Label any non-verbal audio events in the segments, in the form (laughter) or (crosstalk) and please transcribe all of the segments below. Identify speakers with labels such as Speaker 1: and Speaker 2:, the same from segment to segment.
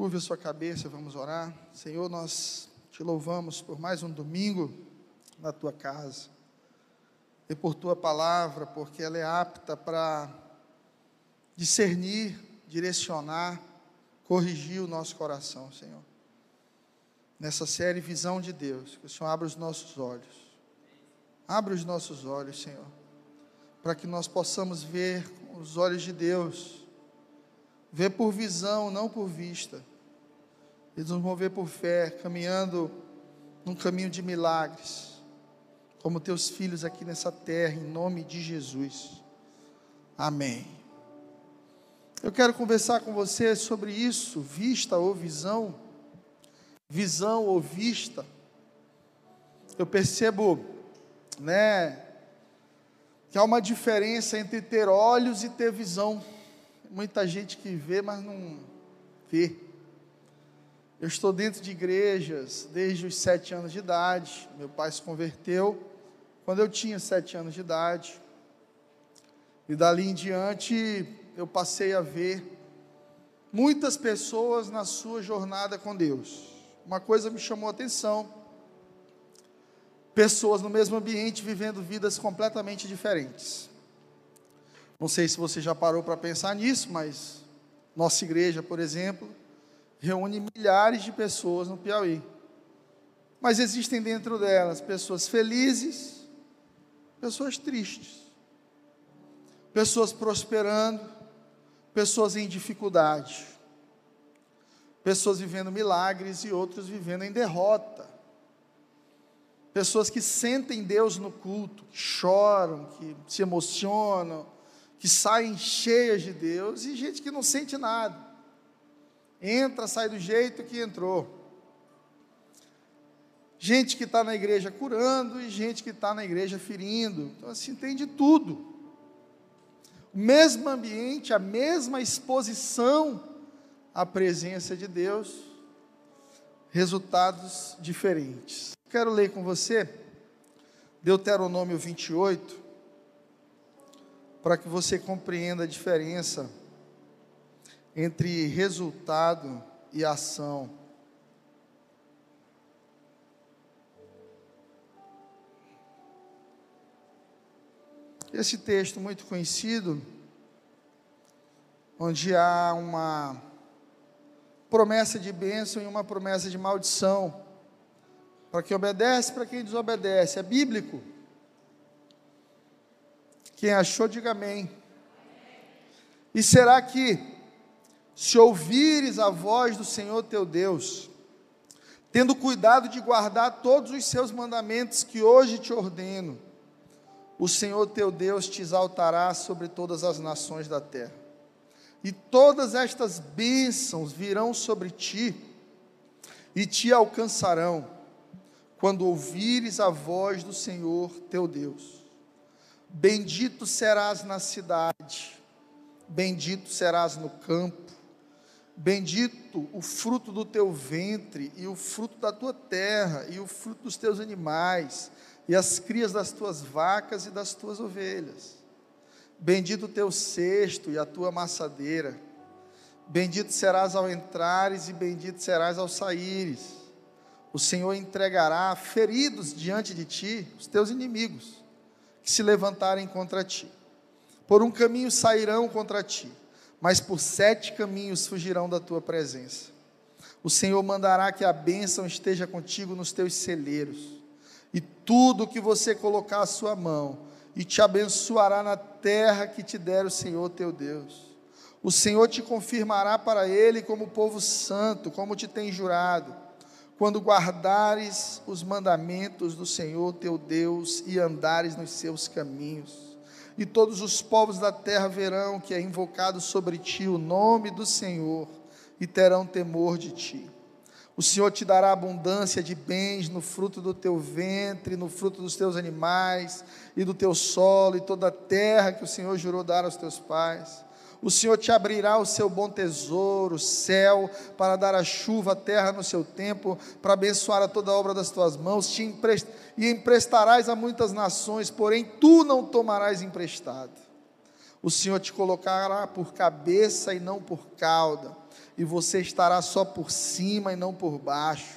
Speaker 1: Curve a sua cabeça, vamos orar. Senhor, nós te louvamos por mais um domingo na tua casa e por tua palavra, porque ela é apta para discernir, direcionar, corrigir o nosso coração, Senhor. Nessa série Visão de Deus, que o Senhor abra os nossos olhos. Abra os nossos olhos, Senhor, para que nós possamos ver com os olhos de Deus, ver por visão, não por vista, e nos mover por fé, caminhando num caminho de milagres, como teus filhos aqui nessa terra, em nome de Jesus. Amém. Eu quero conversar com você sobre isso, vista ou visão, visão ou vista. Eu percebo, né, que há uma diferença entre ter olhos e ter visão. Muita gente que vê, mas não vê. Eu estou dentro de igrejas desde os sete anos de idade. Meu pai se converteu quando eu tinha sete anos de idade. E dali em diante eu passei a ver muitas pessoas na sua jornada com Deus. Uma coisa me chamou a atenção: pessoas no mesmo ambiente vivendo vidas completamente diferentes. Não sei se você já parou para pensar nisso, mas nossa igreja, por exemplo, reúne milhares de pessoas no Piauí. Mas existem dentro delas pessoas felizes, pessoas tristes, pessoas prosperando, pessoas em dificuldade, pessoas vivendo milagres e outros vivendo em derrota, pessoas que sentem Deus no culto, que choram, que se emocionam, que saem cheias de Deus, e gente que não sente nada, entra, sai do jeito que entrou. Gente que está na igreja curando e gente que está na igreja ferindo. Então, assim, tem de tudo o mesmo ambiente, a mesma exposição à presença de Deus, resultados diferentes. Quero ler com você Deuteronômio 28, para que você compreenda a diferença entre resultado e ação. Esse texto muito conhecido, onde há uma promessa de bênção e uma promessa de maldição, para quem obedece, para quem desobedece, é bíblico. Quem achou, diga amém. E será que, se ouvires a voz do Senhor teu Deus, tendo cuidado de guardar todos os seus mandamentos que hoje te ordeno, o Senhor teu Deus te exaltará sobre todas as nações da terra. E todas estas bênçãos virão sobre ti e te alcançarão quando ouvires a voz do Senhor teu Deus. Bendito serás na cidade, bendito serás no campo, bendito o fruto do teu ventre e o fruto da tua terra e o fruto dos teus animais e as crias das tuas vacas e das tuas ovelhas. Bendito o teu cesto e a tua maçadeira. Bendito serás ao entrares e bendito serás ao saíres. O Senhor entregará feridos diante de ti os teus inimigos, que se levantarem contra ti. Por um caminho sairão contra ti, mas por sete caminhos fugirão da tua presença. O Senhor mandará que a bênção esteja contigo nos teus celeiros e tudo que você colocar a sua mão, e te abençoará na terra que te der o Senhor teu Deus. O Senhor te confirmará para ele como povo santo, como te tem jurado, quando guardares os mandamentos do Senhor teu Deus e andares nos seus caminhos. E todos os povos da terra verão que é invocado sobre ti o nome do Senhor e terão temor de ti. O Senhor te dará abundância de bens no fruto do teu ventre, no fruto dos teus animais e do teu solo e toda a terra que o Senhor jurou dar aos teus pais. O Senhor te abrirá o seu bom tesouro, céu, para dar a chuva, a terra no seu tempo, para abençoar a toda a obra das tuas mãos, te emprest... e emprestarás a muitas nações, porém tu não tomarás emprestado. O Senhor te colocará por cabeça e não por cauda e você estará só por cima e não por baixo,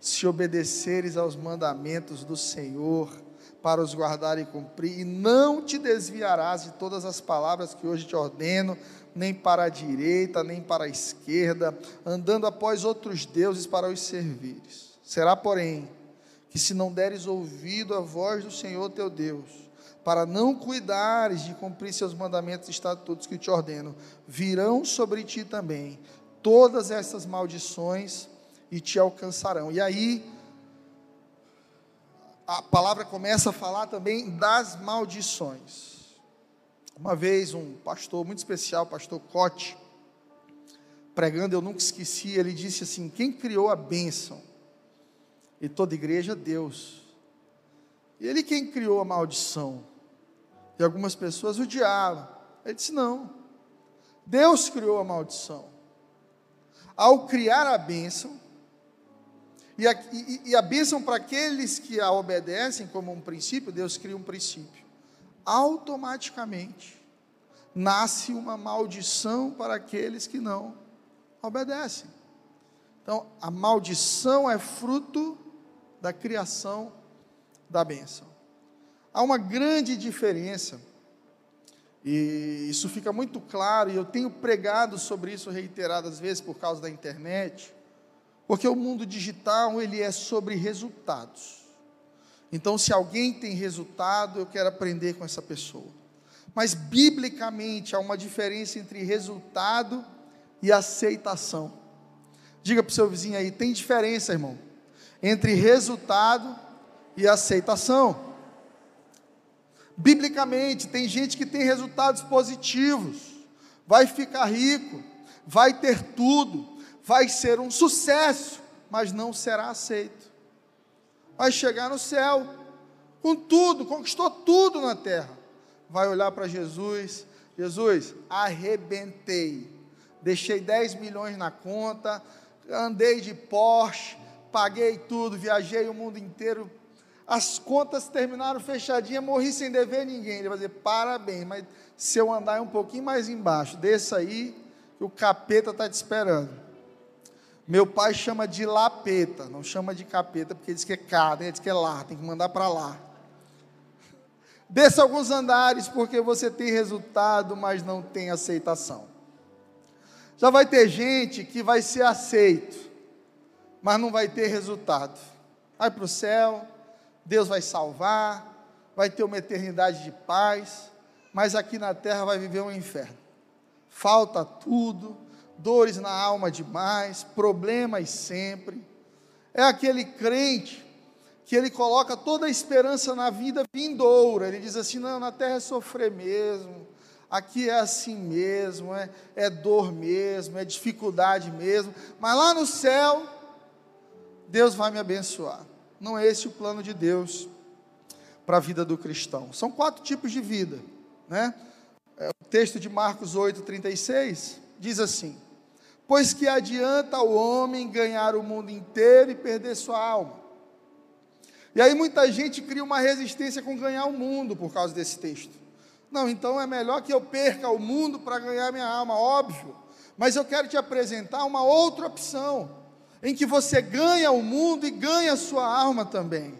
Speaker 1: se obedeceres aos mandamentos do Senhor, para os guardar e cumprir, e não te desviarás de todas as palavras que hoje te ordeno, nem para a direita, nem para a esquerda, andando após outros deuses para os servires. Será, porém, que se não deres ouvido à voz do Senhor teu Deus, para não cuidares de cumprir seus mandamentos e estatutos que te ordeno, virão sobre ti também todas essas maldições e te alcançarão. E aí, a palavra começa a falar também das maldições. Uma vez, um pastor muito especial, pastor Cote, pregando, eu nunca esqueci, ele disse assim: Quem criou a bênção? E toda igreja, Deus. E ele quem criou a maldição? E algumas pessoas o diabo. Ele disse: Não. Deus criou a maldição. Ao criar a bênção, e a, e, e a bênção para aqueles que a obedecem como um princípio, Deus cria um princípio. Automaticamente nasce uma maldição para aqueles que não obedecem. Então, a maldição é fruto da criação da bênção. Há uma grande diferença, e isso fica muito claro, e eu tenho pregado sobre isso reiteradas vezes por causa da internet porque o mundo digital, ele é sobre resultados. Então, se alguém tem resultado, eu quero aprender com essa pessoa. Mas, biblicamente, há uma diferença entre resultado e aceitação. Diga para o seu vizinho aí: tem diferença, irmão, entre resultado e aceitação. Biblicamente, tem gente que tem resultados positivos, vai ficar rico, vai ter tudo, vai ser um sucesso, mas não será aceito. Vai chegar no céu com tudo, conquistou tudo na terra. Vai olhar para Jesus, Jesus, arrebentei. Deixei 10 milhões na conta, andei de Porsche, paguei tudo, viajei o mundo inteiro. As contas terminaram fechadinhas, morri sem dever ninguém. Ele vai dizer: parabéns, mas se eu andar um pouquinho mais embaixo, desça aí, que o capeta está te esperando. Meu pai chama de lapeta, não chama de capeta, porque diz que é cá, né? diz que é lá, tem que mandar para lá. (laughs) Desça alguns andares, porque você tem resultado, mas não tem aceitação. Já vai ter gente que vai ser aceito, mas não vai ter resultado. Vai para o céu, Deus vai salvar, vai ter uma eternidade de paz, mas aqui na terra vai viver um inferno. Falta tudo, dores na alma demais, problemas sempre. É aquele crente que ele coloca toda a esperança na vida vindoura. Ele diz assim: não, na terra é sofrer mesmo, aqui é assim mesmo, é, é dor mesmo, é dificuldade mesmo, mas lá no céu, Deus vai me abençoar. Não é esse o plano de Deus para a vida do cristão. São quatro tipos de vida, né? É, o texto de Marcos 8, 36 diz assim: Pois que adianta o homem ganhar o mundo inteiro e perder sua alma? E aí muita gente cria uma resistência com ganhar o mundo por causa desse texto. Não, então é melhor que eu perca o mundo para ganhar minha alma, óbvio. Mas eu quero te apresentar uma outra opção, em que você ganha o mundo e ganha a sua alma também.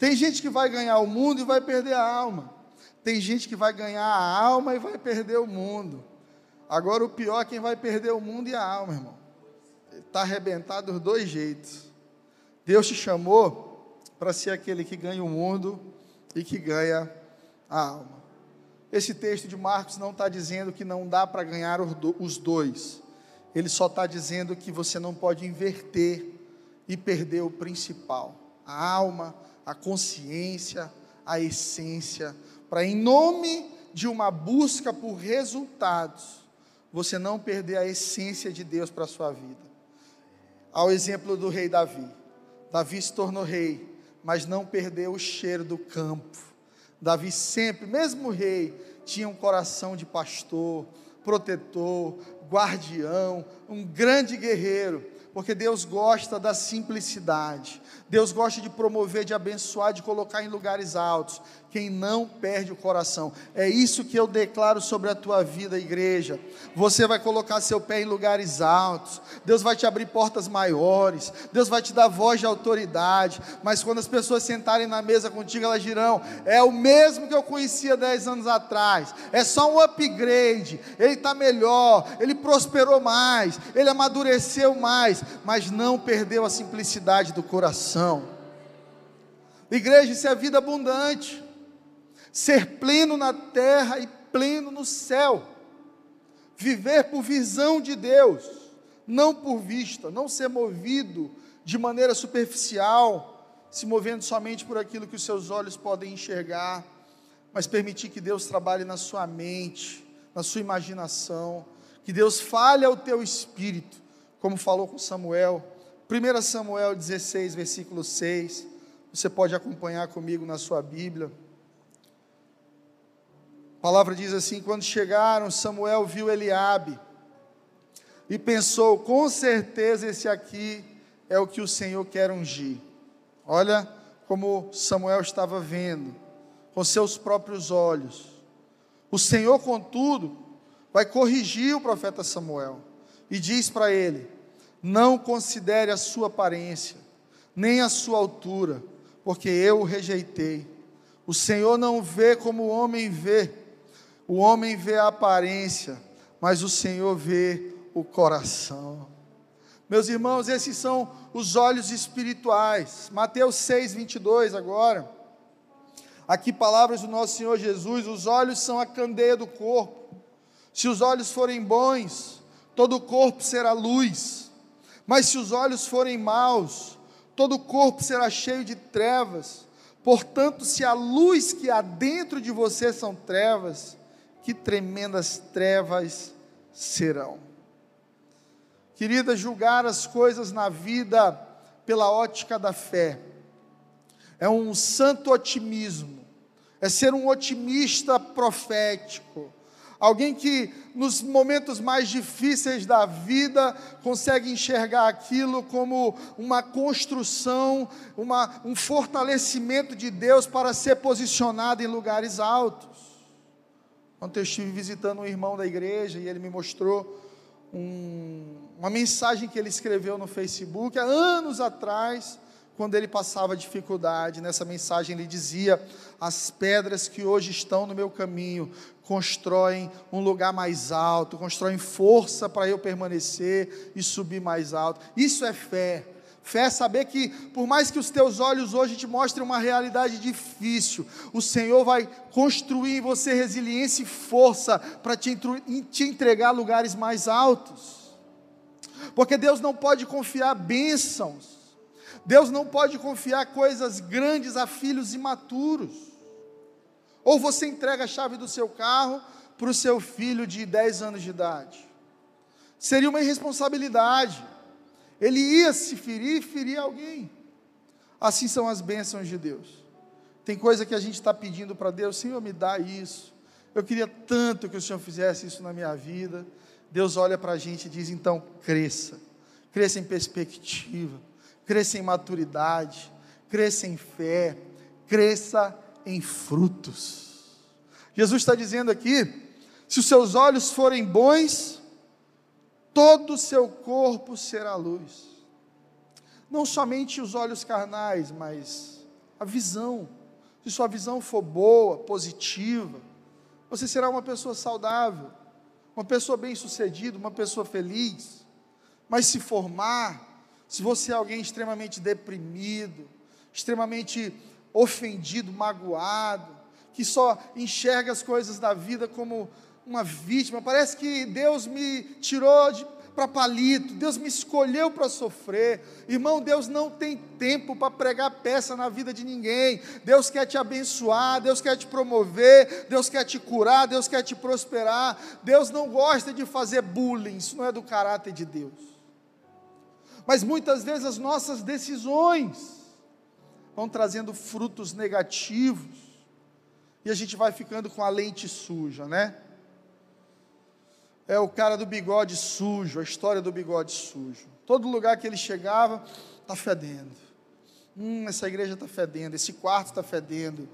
Speaker 1: Tem gente que vai ganhar o mundo e vai perder a alma. Tem gente que vai ganhar a alma e vai perder o mundo. Agora o pior é quem vai perder o mundo e a alma, irmão. Está arrebentado dos dois jeitos. Deus te chamou para ser aquele que ganha o mundo e que ganha a alma. Esse texto de Marcos não está dizendo que não dá para ganhar os dois. Ele só está dizendo que você não pode inverter e perder o principal: a alma, a consciência, a essência, para em nome de uma busca por resultados, você não perder a essência de Deus para a sua vida. Ao exemplo do rei Davi. Davi se tornou rei, mas não perdeu o cheiro do campo. Davi sempre, mesmo rei, tinha um coração de pastor, protetor, guardião, um grande guerreiro, porque Deus gosta da simplicidade. Deus gosta de promover, de abençoar, de colocar em lugares altos quem não perde o coração. É isso que eu declaro sobre a tua vida, igreja. Você vai colocar seu pé em lugares altos. Deus vai te abrir portas maiores. Deus vai te dar voz de autoridade. Mas quando as pessoas sentarem na mesa contigo, elas dirão: é o mesmo que eu conhecia dez anos atrás. É só um upgrade. Ele está melhor. Ele prosperou mais. Ele amadureceu mais. Mas não perdeu a simplicidade do coração. Igreja, isso é vida abundante. Ser pleno na terra e pleno no céu, viver por visão de Deus, não por vista, não ser movido de maneira superficial, se movendo somente por aquilo que os seus olhos podem enxergar, mas permitir que Deus trabalhe na sua mente, na sua imaginação, que Deus fale ao teu espírito, como falou com Samuel. 1 Samuel 16, versículo 6. Você pode acompanhar comigo na sua Bíblia. A palavra diz assim: quando chegaram, Samuel viu Eliabe e pensou: com certeza esse aqui é o que o Senhor quer ungir. Olha como Samuel estava vendo com seus próprios olhos. O Senhor, contudo, vai corrigir o profeta Samuel e diz para ele: Não considere a sua aparência, nem a sua altura, porque eu o rejeitei. O Senhor não vê como o homem vê o homem vê a aparência, mas o Senhor vê o coração. Meus irmãos, esses são os olhos espirituais. Mateus 6, 22 agora. Aqui, palavras do nosso Senhor Jesus: os olhos são a candeia do corpo. Se os olhos forem bons, todo o corpo será luz. Mas se os olhos forem maus, todo o corpo será cheio de trevas. Portanto, se a luz que há dentro de você são trevas, que tremendas trevas serão. Querida, julgar as coisas na vida pela ótica da fé é um santo otimismo, é ser um otimista profético, alguém que nos momentos mais difíceis da vida consegue enxergar aquilo como uma construção, uma, um fortalecimento de Deus para ser posicionado em lugares altos. Ontem eu estive visitando um irmão da igreja e ele me mostrou um, uma mensagem que ele escreveu no Facebook há anos atrás, quando ele passava dificuldade. Nessa mensagem ele dizia: As pedras que hoje estão no meu caminho constroem um lugar mais alto, constroem força para eu permanecer e subir mais alto. Isso é fé. Fé é saber que, por mais que os teus olhos hoje te mostrem uma realidade difícil, o Senhor vai construir em você resiliência e força para te, te entregar lugares mais altos. Porque Deus não pode confiar bênçãos, Deus não pode confiar coisas grandes a filhos imaturos. Ou você entrega a chave do seu carro para o seu filho de 10 anos de idade. Seria uma irresponsabilidade. Ele ia se ferir e ferir alguém. Assim são as bênçãos de Deus. Tem coisa que a gente está pedindo para Deus, Senhor, me dá isso. Eu queria tanto que o Senhor fizesse isso na minha vida. Deus olha para a gente e diz: então, cresça. Cresça em perspectiva, cresça em maturidade, cresça em fé, cresça em frutos. Jesus está dizendo aqui: se os seus olhos forem bons, todo o seu corpo será luz. Não somente os olhos carnais, mas a visão. Se sua visão for boa, positiva, você será uma pessoa saudável, uma pessoa bem-sucedida, uma pessoa feliz. Mas se formar, se você é alguém extremamente deprimido, extremamente ofendido, magoado, que só enxerga as coisas da vida como uma vítima, parece que Deus me tirou para palito, Deus me escolheu para sofrer. Irmão, Deus não tem tempo para pregar peça na vida de ninguém. Deus quer te abençoar, Deus quer te promover, Deus quer te curar, Deus quer te prosperar. Deus não gosta de fazer bullying, isso não é do caráter de Deus. Mas muitas vezes as nossas decisões vão trazendo frutos negativos e a gente vai ficando com a lente suja, né? é o cara do bigode sujo, a história do bigode sujo. Todo lugar que ele chegava, está fedendo. Hum, essa igreja está fedendo, esse quarto está fedendo,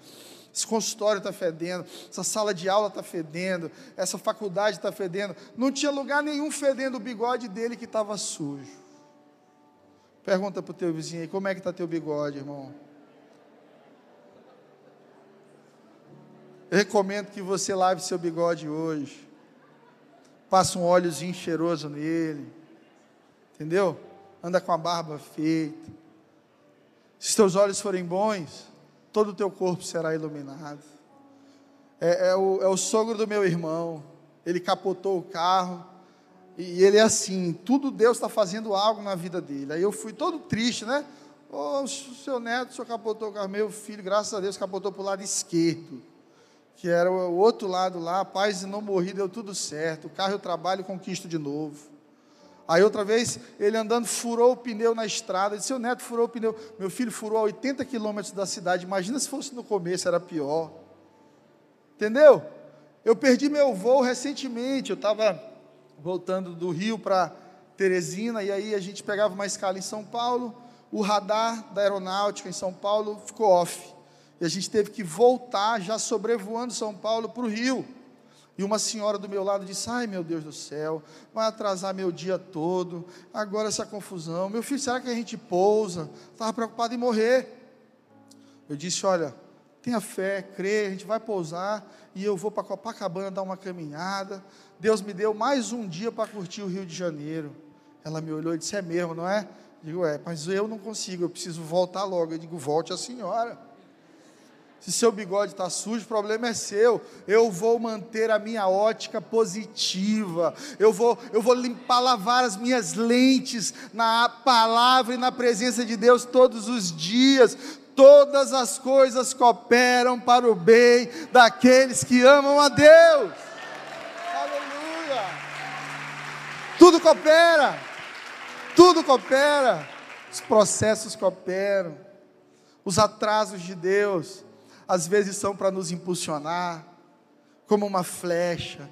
Speaker 1: esse consultório está fedendo, essa sala de aula está fedendo, essa faculdade está fedendo. Não tinha lugar nenhum fedendo o bigode dele que estava sujo. Pergunta para o teu vizinho aí, como é que está teu bigode, irmão? Eu recomendo que você lave seu bigode hoje. Passa um óleozinho cheiroso nele. Entendeu? Anda com a barba feita. Se teus olhos forem bons, todo o teu corpo será iluminado. É, é, o, é o sogro do meu irmão. Ele capotou o carro. E ele é assim, tudo Deus está fazendo algo na vida dele. Aí eu fui todo triste, né? Ô, oh, seu neto, o senhor capotou o carro. Meu filho, graças a Deus, capotou para o lado esquerdo que era o outro lado lá, paz e não morri, deu tudo certo. O carro eu trabalho conquisto de novo. Aí outra vez, ele andando, furou o pneu na estrada. Disse, seu neto furou o pneu. Meu filho furou a 80 quilômetros da cidade. Imagina se fosse no começo, era pior. Entendeu? Eu perdi meu voo recentemente. Eu estava voltando do Rio para Teresina, e aí a gente pegava uma escala em São Paulo. O radar da aeronáutica em São Paulo ficou off. E a gente teve que voltar, já sobrevoando São Paulo para o Rio. E uma senhora do meu lado disse: Ai meu Deus do céu, vai atrasar meu dia todo, agora essa confusão. Meu filho, será que a gente pousa? Estava preocupado em morrer. Eu disse: Olha, tenha fé, crê, a gente vai pousar e eu vou para Copacabana dar uma caminhada. Deus me deu mais um dia para curtir o Rio de Janeiro. Ela me olhou e disse: É mesmo, não é? Eu digo: É, mas eu não consigo, eu preciso voltar logo. Eu digo: Volte a senhora. Se seu bigode está sujo, o problema é seu. Eu vou manter a minha ótica positiva. Eu vou, eu vou limpar, lavar as minhas lentes na palavra e na presença de Deus todos os dias. Todas as coisas cooperam para o bem daqueles que amam a Deus. Aleluia! Tudo coopera. Tudo coopera. Os processos cooperam. Os atrasos de Deus às vezes são para nos impulsionar, como uma flecha,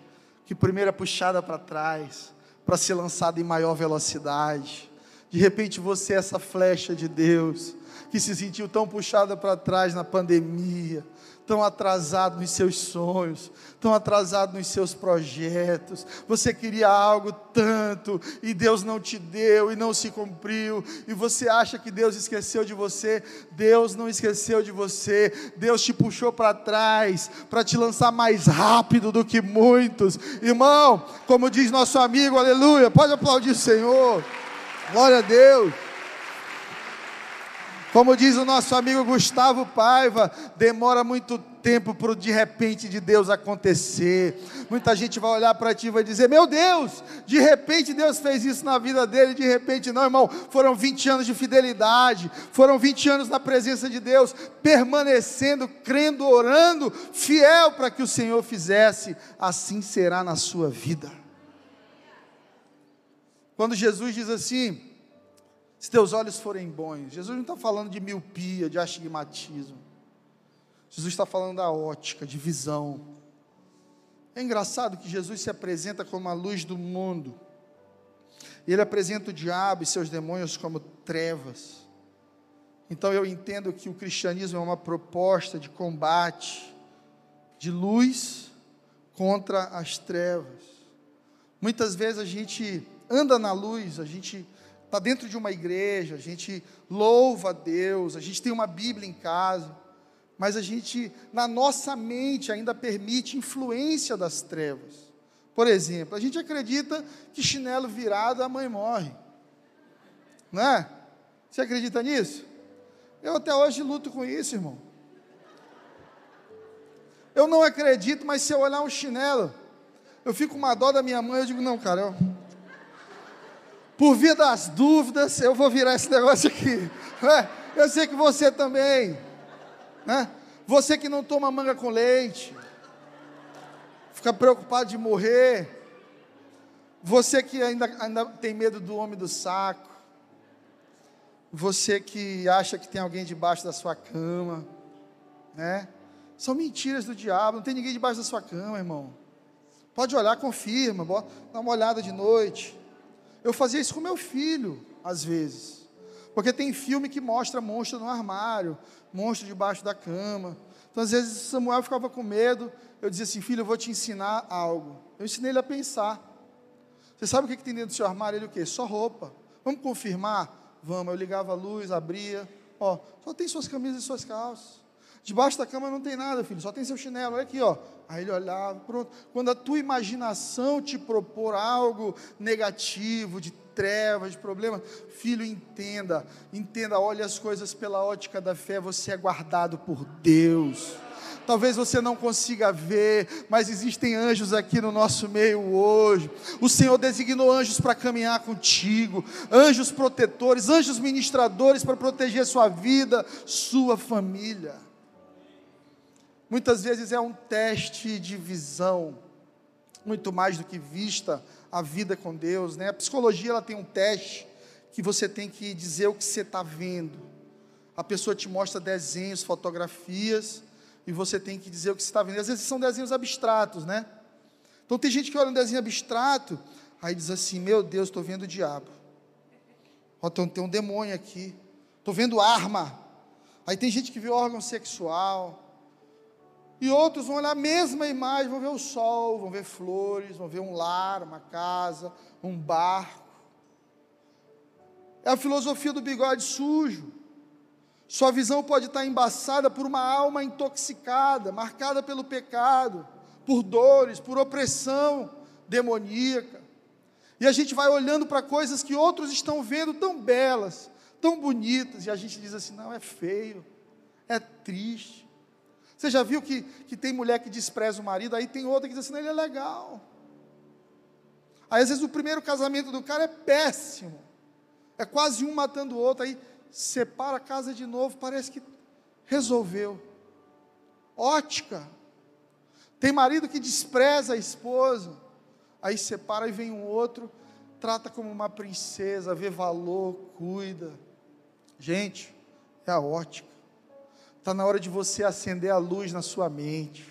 Speaker 1: que primeiro é puxada para trás, para ser lançada em maior velocidade. De repente você é essa flecha de Deus, que se sentiu tão puxada para trás na pandemia, tão atrasado nos seus sonhos, tão atrasado nos seus projetos. Você queria algo tanto e Deus não te deu e não se cumpriu, e você acha que Deus esqueceu de você. Deus não esqueceu de você. Deus te puxou para trás para te lançar mais rápido do que muitos. Irmão, como diz nosso amigo, aleluia. Pode aplaudir o Senhor. Glória a Deus. Como diz o nosso amigo Gustavo Paiva, demora muito tempo para o de repente de Deus acontecer. Muita gente vai olhar para ti e vai dizer: Meu Deus, de repente Deus fez isso na vida dele, de repente não, irmão. Foram 20 anos de fidelidade, foram 20 anos na presença de Deus, permanecendo, crendo, orando, fiel para que o Senhor fizesse, assim será na sua vida. Quando Jesus diz assim, se teus olhos forem bons. Jesus não está falando de miopia, de astigmatismo. Jesus está falando da ótica, de visão. É engraçado que Jesus se apresenta como a luz do mundo. Ele apresenta o diabo e seus demônios como trevas. Então eu entendo que o cristianismo é uma proposta de combate, de luz contra as trevas. Muitas vezes a gente anda na luz, a gente está dentro de uma igreja, a gente louva a Deus, a gente tem uma Bíblia em casa, mas a gente, na nossa mente, ainda permite influência das trevas. Por exemplo, a gente acredita que chinelo virado a mãe morre. Não é? Você acredita nisso? Eu até hoje luto com isso, irmão. Eu não acredito, mas se eu olhar um chinelo, eu fico com uma dó da minha mãe, eu digo, não, cara, eu, por via das dúvidas, eu vou virar esse negócio aqui. Né? Eu sei que você também, né? Você que não toma manga com leite, fica preocupado de morrer. Você que ainda, ainda tem medo do homem do saco. Você que acha que tem alguém debaixo da sua cama, né? São mentiras do diabo, não tem ninguém debaixo da sua cama, irmão. Pode olhar, confirma, dá uma olhada de noite. Eu fazia isso com meu filho. às vezes. Porque tem filme que mostra monstro no armário, monstro debaixo da cama. Então, às vezes, Samuel ficava com medo. Eu dizia assim: Filho, eu vou te ensinar algo. Eu ensinei ele a pensar. Você sabe o que, que tem dentro do seu armário? Ele o quê? Só roupa. Vamos confirmar? Vamos. Eu ligava a luz, abria. Ó, só tem suas camisas e suas calças. Debaixo da cama não tem nada, filho, só tem seu chinelo. Olha aqui, ó. Aí ele olhava, pronto. Quando a tua imaginação te propor algo negativo, de trevas, de problema, filho, entenda, entenda, olhe as coisas pela ótica da fé, você é guardado por Deus. Talvez você não consiga ver, mas existem anjos aqui no nosso meio hoje. O Senhor designou anjos para caminhar contigo, anjos protetores, anjos ministradores para proteger sua vida, sua família. Muitas vezes é um teste de visão, muito mais do que vista a vida com Deus, né? A psicologia ela tem um teste que você tem que dizer o que você está vendo. A pessoa te mostra desenhos, fotografias, e você tem que dizer o que você está vendo. Às vezes são desenhos abstratos, né? Então tem gente que olha um desenho abstrato, aí diz assim: Meu Deus, estou vendo o diabo. Ó, tem, tem um demônio aqui. Estou vendo arma. Aí tem gente que vê órgão sexual. E outros vão olhar a mesma imagem, vão ver o sol, vão ver flores, vão ver um lar, uma casa, um barco. É a filosofia do bigode sujo. Sua visão pode estar embaçada por uma alma intoxicada, marcada pelo pecado, por dores, por opressão demoníaca. E a gente vai olhando para coisas que outros estão vendo tão belas, tão bonitas, e a gente diz assim: não, é feio, é triste. Você já viu que, que tem mulher que despreza o marido, aí tem outra que diz assim, ele é legal. Aí às vezes o primeiro casamento do cara é péssimo. É quase um matando o outro, aí separa a casa de novo, parece que resolveu. Ótica. Tem marido que despreza a esposa, aí separa e vem um outro, trata como uma princesa, vê valor, cuida. Gente, é a ótica. Está na hora de você acender a luz na sua mente.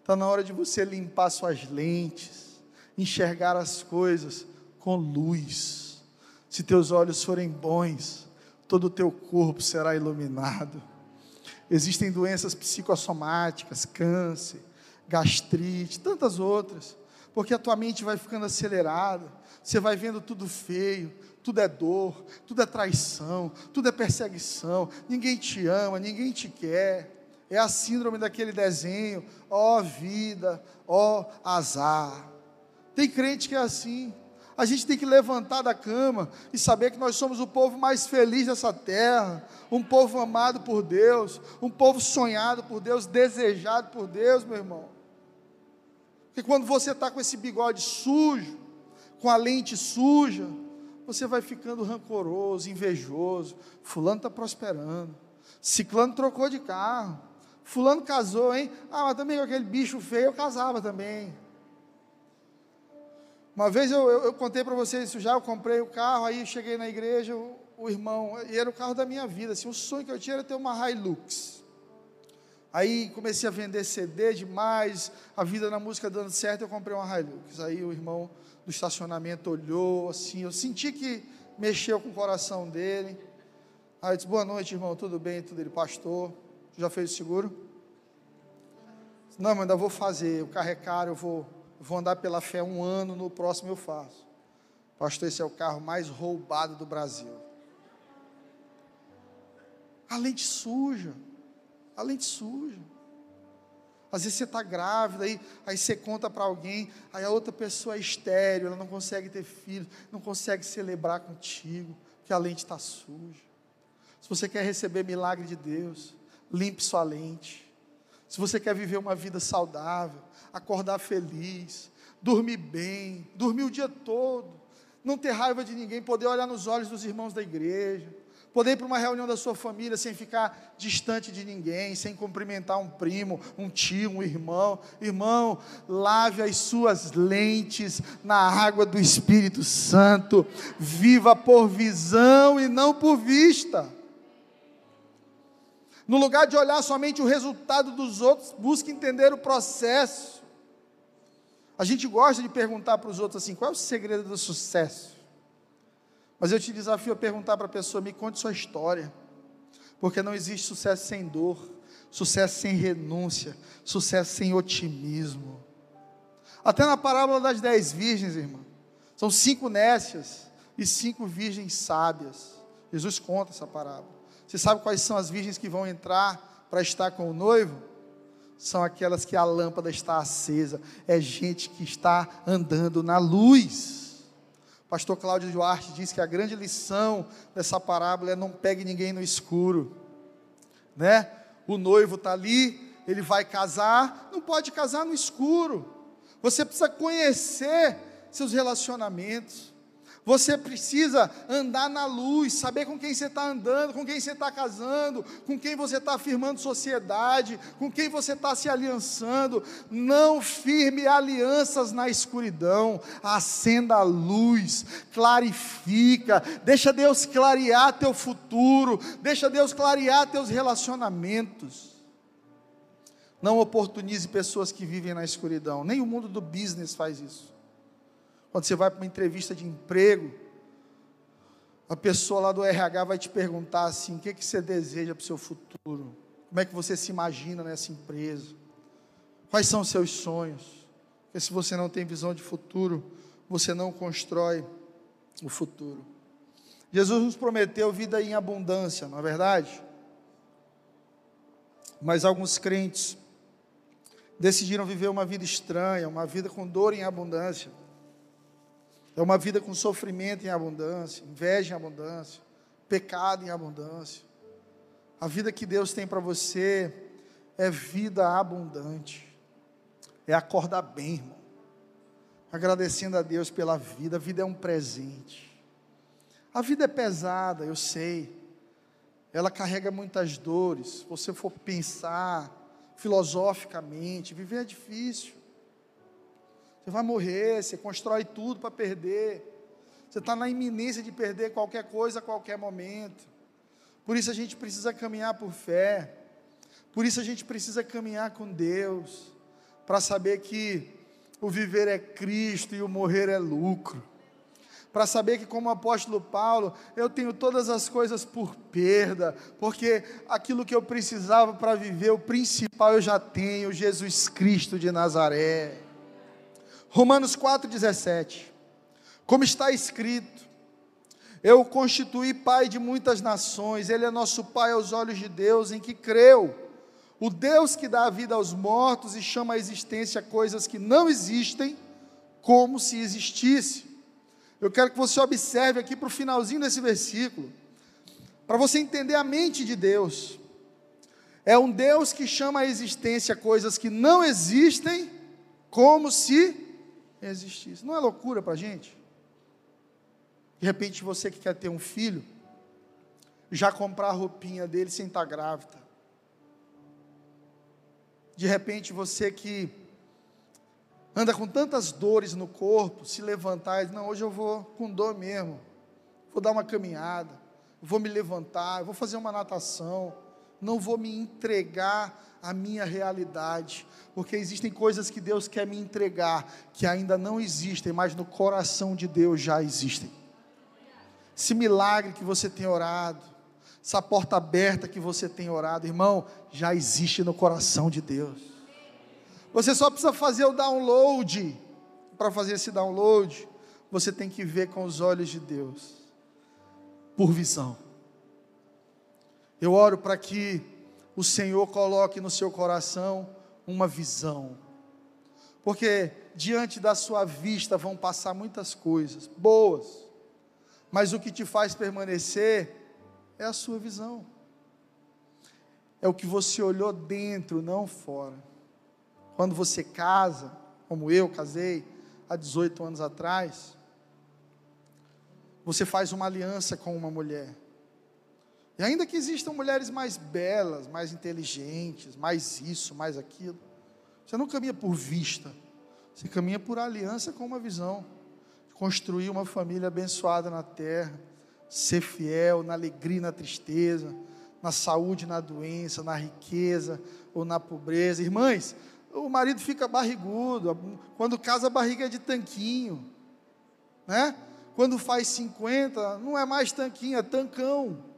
Speaker 1: Está na hora de você limpar suas lentes, enxergar as coisas com luz. Se teus olhos forem bons, todo o teu corpo será iluminado. Existem doenças psicossomáticas, câncer, gastrite, tantas outras, porque a tua mente vai ficando acelerada, você vai vendo tudo feio, tudo é dor, tudo é traição, tudo é perseguição, ninguém te ama, ninguém te quer. É a síndrome daquele desenho, ó oh, vida, ó oh, azar. Tem crente que é assim. A gente tem que levantar da cama e saber que nós somos o povo mais feliz dessa terra, um povo amado por Deus, um povo sonhado por Deus, desejado por Deus, meu irmão. Porque quando você está com esse bigode sujo, com a lente suja, você vai ficando rancoroso, invejoso. Fulano está prosperando. Ciclano trocou de carro. Fulano casou, hein? Ah, mas também com aquele bicho feio eu casava também. Uma vez eu, eu, eu contei para vocês isso já, eu comprei o carro, aí cheguei na igreja, o, o, irmão, e era o carro da minha vida, assim, o sonho que eu tinha era ter uma Hilux. Aí comecei a vender CD demais, a vida na música dando certo, eu comprei uma Hilux. Aí o irmão do estacionamento olhou assim, eu senti que mexeu com o coração dele. Aí eu disse: Boa noite, irmão, tudo bem? Tudo ele, pastor, já fez o seguro? Não, mas ainda vou fazer, o carro é caro, eu vou, vou andar pela fé um ano, no próximo eu faço. Pastor, esse é o carro mais roubado do Brasil. A lente suja, a lente suja. Às vezes você está grávida, aí, aí você conta para alguém, aí a outra pessoa é estéreo, ela não consegue ter filho, não consegue celebrar contigo, porque a lente está suja. Se você quer receber milagre de Deus, limpe sua lente. Se você quer viver uma vida saudável, acordar feliz, dormir bem, dormir o dia todo, não ter raiva de ninguém, poder olhar nos olhos dos irmãos da igreja, poder ir para uma reunião da sua família sem ficar distante de ninguém, sem cumprimentar um primo, um tio, um irmão. Irmão, lave as suas lentes na água do Espírito Santo, viva por visão e não por vista. No lugar de olhar somente o resultado dos outros, busque entender o processo. A gente gosta de perguntar para os outros assim: qual é o segredo do sucesso? Mas eu te desafio a perguntar para a pessoa: me conte sua história. Porque não existe sucesso sem dor, sucesso sem renúncia, sucesso sem otimismo. Até na parábola das dez virgens, irmão, são cinco nécias e cinco virgens sábias. Jesus conta essa parábola. Você sabe quais são as virgens que vão entrar para estar com o noivo? São aquelas que a lâmpada está acesa, é gente que está andando na luz. Pastor Cláudio Duarte diz que a grande lição dessa parábola é não pegue ninguém no escuro, né? O noivo está ali, ele vai casar, não pode casar no escuro. Você precisa conhecer seus relacionamentos. Você precisa andar na luz, saber com quem você está andando, com quem você está casando, com quem você está firmando sociedade, com quem você está se aliançando. Não firme alianças na escuridão, acenda a luz, clarifica, deixa Deus clarear teu futuro, deixa Deus clarear teus relacionamentos. Não oportunize pessoas que vivem na escuridão, nem o mundo do business faz isso. Quando você vai para uma entrevista de emprego, a pessoa lá do RH vai te perguntar assim: o que, que você deseja para o seu futuro? Como é que você se imagina nessa empresa? Quais são os seus sonhos? Porque se você não tem visão de futuro, você não constrói o futuro. Jesus nos prometeu vida em abundância, não é verdade? Mas alguns crentes decidiram viver uma vida estranha, uma vida com dor em abundância. É uma vida com sofrimento em abundância, inveja em abundância, pecado em abundância. A vida que Deus tem para você é vida abundante. É acordar bem, irmão. Agradecendo a Deus pela vida. A vida é um presente. A vida é pesada, eu sei. Ela carrega muitas dores. Se você for pensar filosoficamente, viver é difícil. Você vai morrer, você constrói tudo para perder. Você está na iminência de perder qualquer coisa a qualquer momento. Por isso a gente precisa caminhar por fé. Por isso a gente precisa caminhar com Deus. Para saber que o viver é Cristo e o morrer é lucro. Para saber que, como apóstolo Paulo, eu tenho todas as coisas por perda, porque aquilo que eu precisava para viver, o principal eu já tenho, Jesus Cristo de Nazaré. Romanos 4,17. Como está escrito: Eu o constituí pai de muitas nações, ele é nosso pai aos olhos de Deus, em que creu. O Deus que dá a vida aos mortos e chama à existência coisas que não existem, como se existisse. Eu quero que você observe aqui para o finalzinho desse versículo, para você entender a mente de Deus. É um Deus que chama à existência coisas que não existem, como se existisse. Não é loucura para a gente? De repente você que quer ter um filho, já comprar a roupinha dele sem estar tá grávida. De repente você que anda com tantas dores no corpo, se levantar e dizer, não, hoje eu vou com dor mesmo, vou dar uma caminhada, vou me levantar, vou fazer uma natação, não vou me entregar à minha realidade, porque existem coisas que Deus quer me entregar que ainda não existem, mas no coração de Deus já existem. Esse milagre que você tem orado, essa porta aberta que você tem orado, irmão, já existe no coração de Deus. Você só precisa fazer o download. Para fazer esse download, você tem que ver com os olhos de Deus, por visão. Eu oro para que o Senhor coloque no seu coração uma visão. Porque diante da sua vista vão passar muitas coisas boas, mas o que te faz permanecer é a sua visão. É o que você olhou dentro, não fora. Quando você casa, como eu casei há 18 anos atrás, você faz uma aliança com uma mulher. E ainda que existam mulheres mais belas, mais inteligentes, mais isso, mais aquilo, você não caminha por vista, você caminha por aliança com uma visão. Construir uma família abençoada na terra, ser fiel na alegria e na tristeza, na saúde, na doença, na riqueza ou na pobreza. Irmãs, o marido fica barrigudo, quando casa a barriga é de tanquinho, né? Quando faz 50, não é mais tanquinho, é tancão.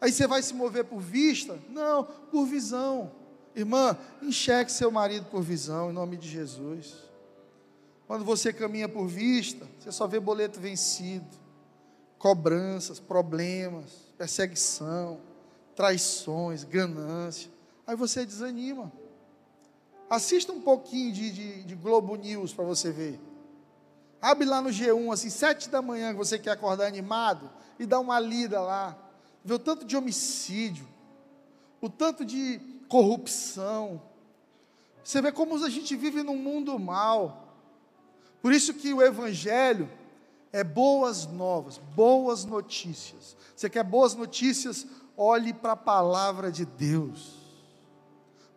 Speaker 1: Aí você vai se mover por vista? Não, por visão. Irmã, enxergue seu marido por visão, em nome de Jesus. Quando você caminha por vista, você só vê boleto vencido, cobranças, problemas, perseguição, traições, ganância. Aí você desanima. Assista um pouquinho de, de, de Globo News para você ver. Abre lá no G1, assim, sete da manhã, que você quer acordar animado, e dá uma lida lá. Vê o tanto de homicídio, o tanto de corrupção. Você vê como a gente vive num mundo mal. Por isso que o Evangelho é boas novas, boas notícias. Você quer boas notícias? Olhe para a palavra de Deus.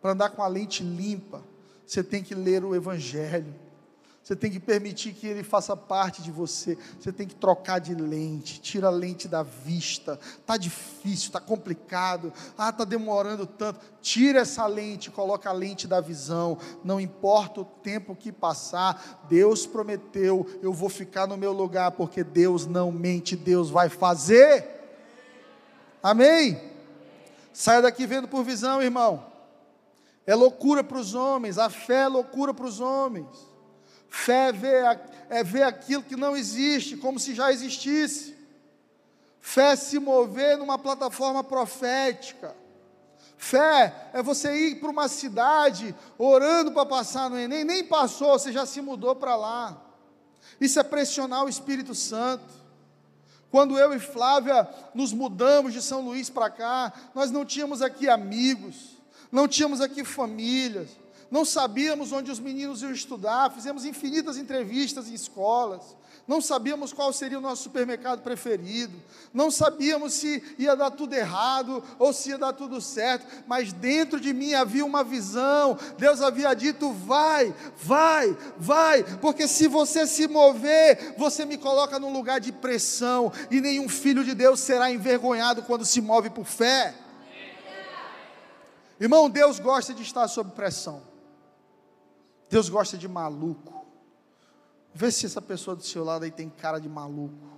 Speaker 1: Para andar com a lente limpa, você tem que ler o Evangelho. Você tem que permitir que ele faça parte de você. Você tem que trocar de lente, tira a lente da vista. Tá difícil, tá complicado. Ah, tá demorando tanto. Tira essa lente, coloca a lente da visão. Não importa o tempo que passar, Deus prometeu, eu vou ficar no meu lugar porque Deus não mente, Deus vai fazer. Amém. Saia daqui vendo por visão, irmão. É loucura para os homens, a fé é loucura para os homens. Fé é ver, é ver aquilo que não existe, como se já existisse. Fé é se mover numa plataforma profética. Fé é você ir para uma cidade orando para passar no Enem, nem passou, você já se mudou para lá. Isso é pressionar o Espírito Santo. Quando eu e Flávia nos mudamos de São Luís para cá, nós não tínhamos aqui amigos, não tínhamos aqui famílias, não sabíamos onde os meninos iam estudar, fizemos infinitas entrevistas em escolas, não sabíamos qual seria o nosso supermercado preferido, não sabíamos se ia dar tudo errado ou se ia dar tudo certo, mas dentro de mim havia uma visão, Deus havia dito: vai, vai, vai, porque se você se mover, você me coloca num lugar de pressão, e nenhum filho de Deus será envergonhado quando se move por fé. Irmão, Deus gosta de estar sob pressão. Deus gosta de maluco. Vê se essa pessoa do seu lado aí tem cara de maluco.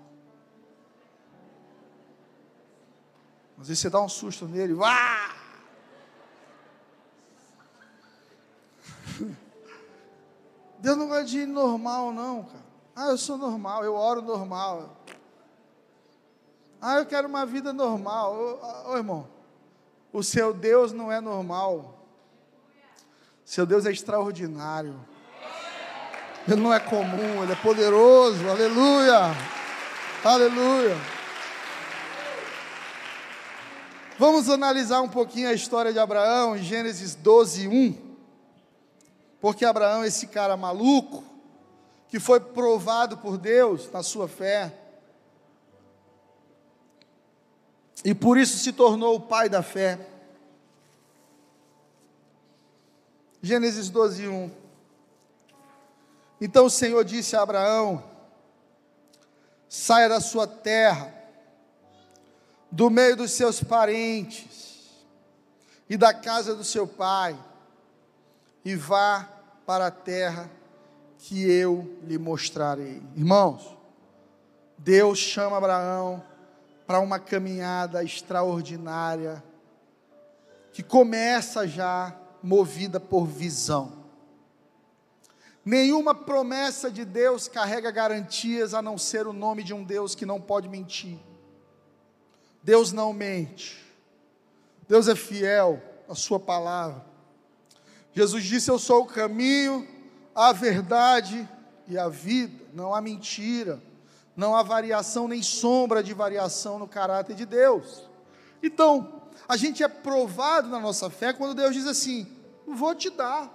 Speaker 1: Às vezes você dá um susto nele, vá! (laughs) Deus não gosta de normal, não, cara. Ah, eu sou normal, eu oro normal. Ah, eu quero uma vida normal. Ô, irmão, o seu Deus não é normal. Seu Deus é extraordinário. Ele não é comum, ele é poderoso. Aleluia. Aleluia. Vamos analisar um pouquinho a história de Abraão em Gênesis 12, 1. Porque Abraão, esse cara maluco, que foi provado por Deus na sua fé, e por isso se tornou o pai da fé. Gênesis 12, 1. Então o Senhor disse a Abraão: saia da sua terra, do meio dos seus parentes e da casa do seu pai, e vá para a terra que eu lhe mostrarei. Irmãos, Deus chama Abraão para uma caminhada extraordinária, que começa já movida por visão. Nenhuma promessa de Deus carrega garantias a não ser o nome de um Deus que não pode mentir. Deus não mente. Deus é fiel à sua palavra. Jesus disse: Eu sou o caminho, a verdade e a vida. Não há mentira, não há variação nem sombra de variação no caráter de Deus. Então, a gente é provado na nossa fé quando Deus diz assim: vou te dar,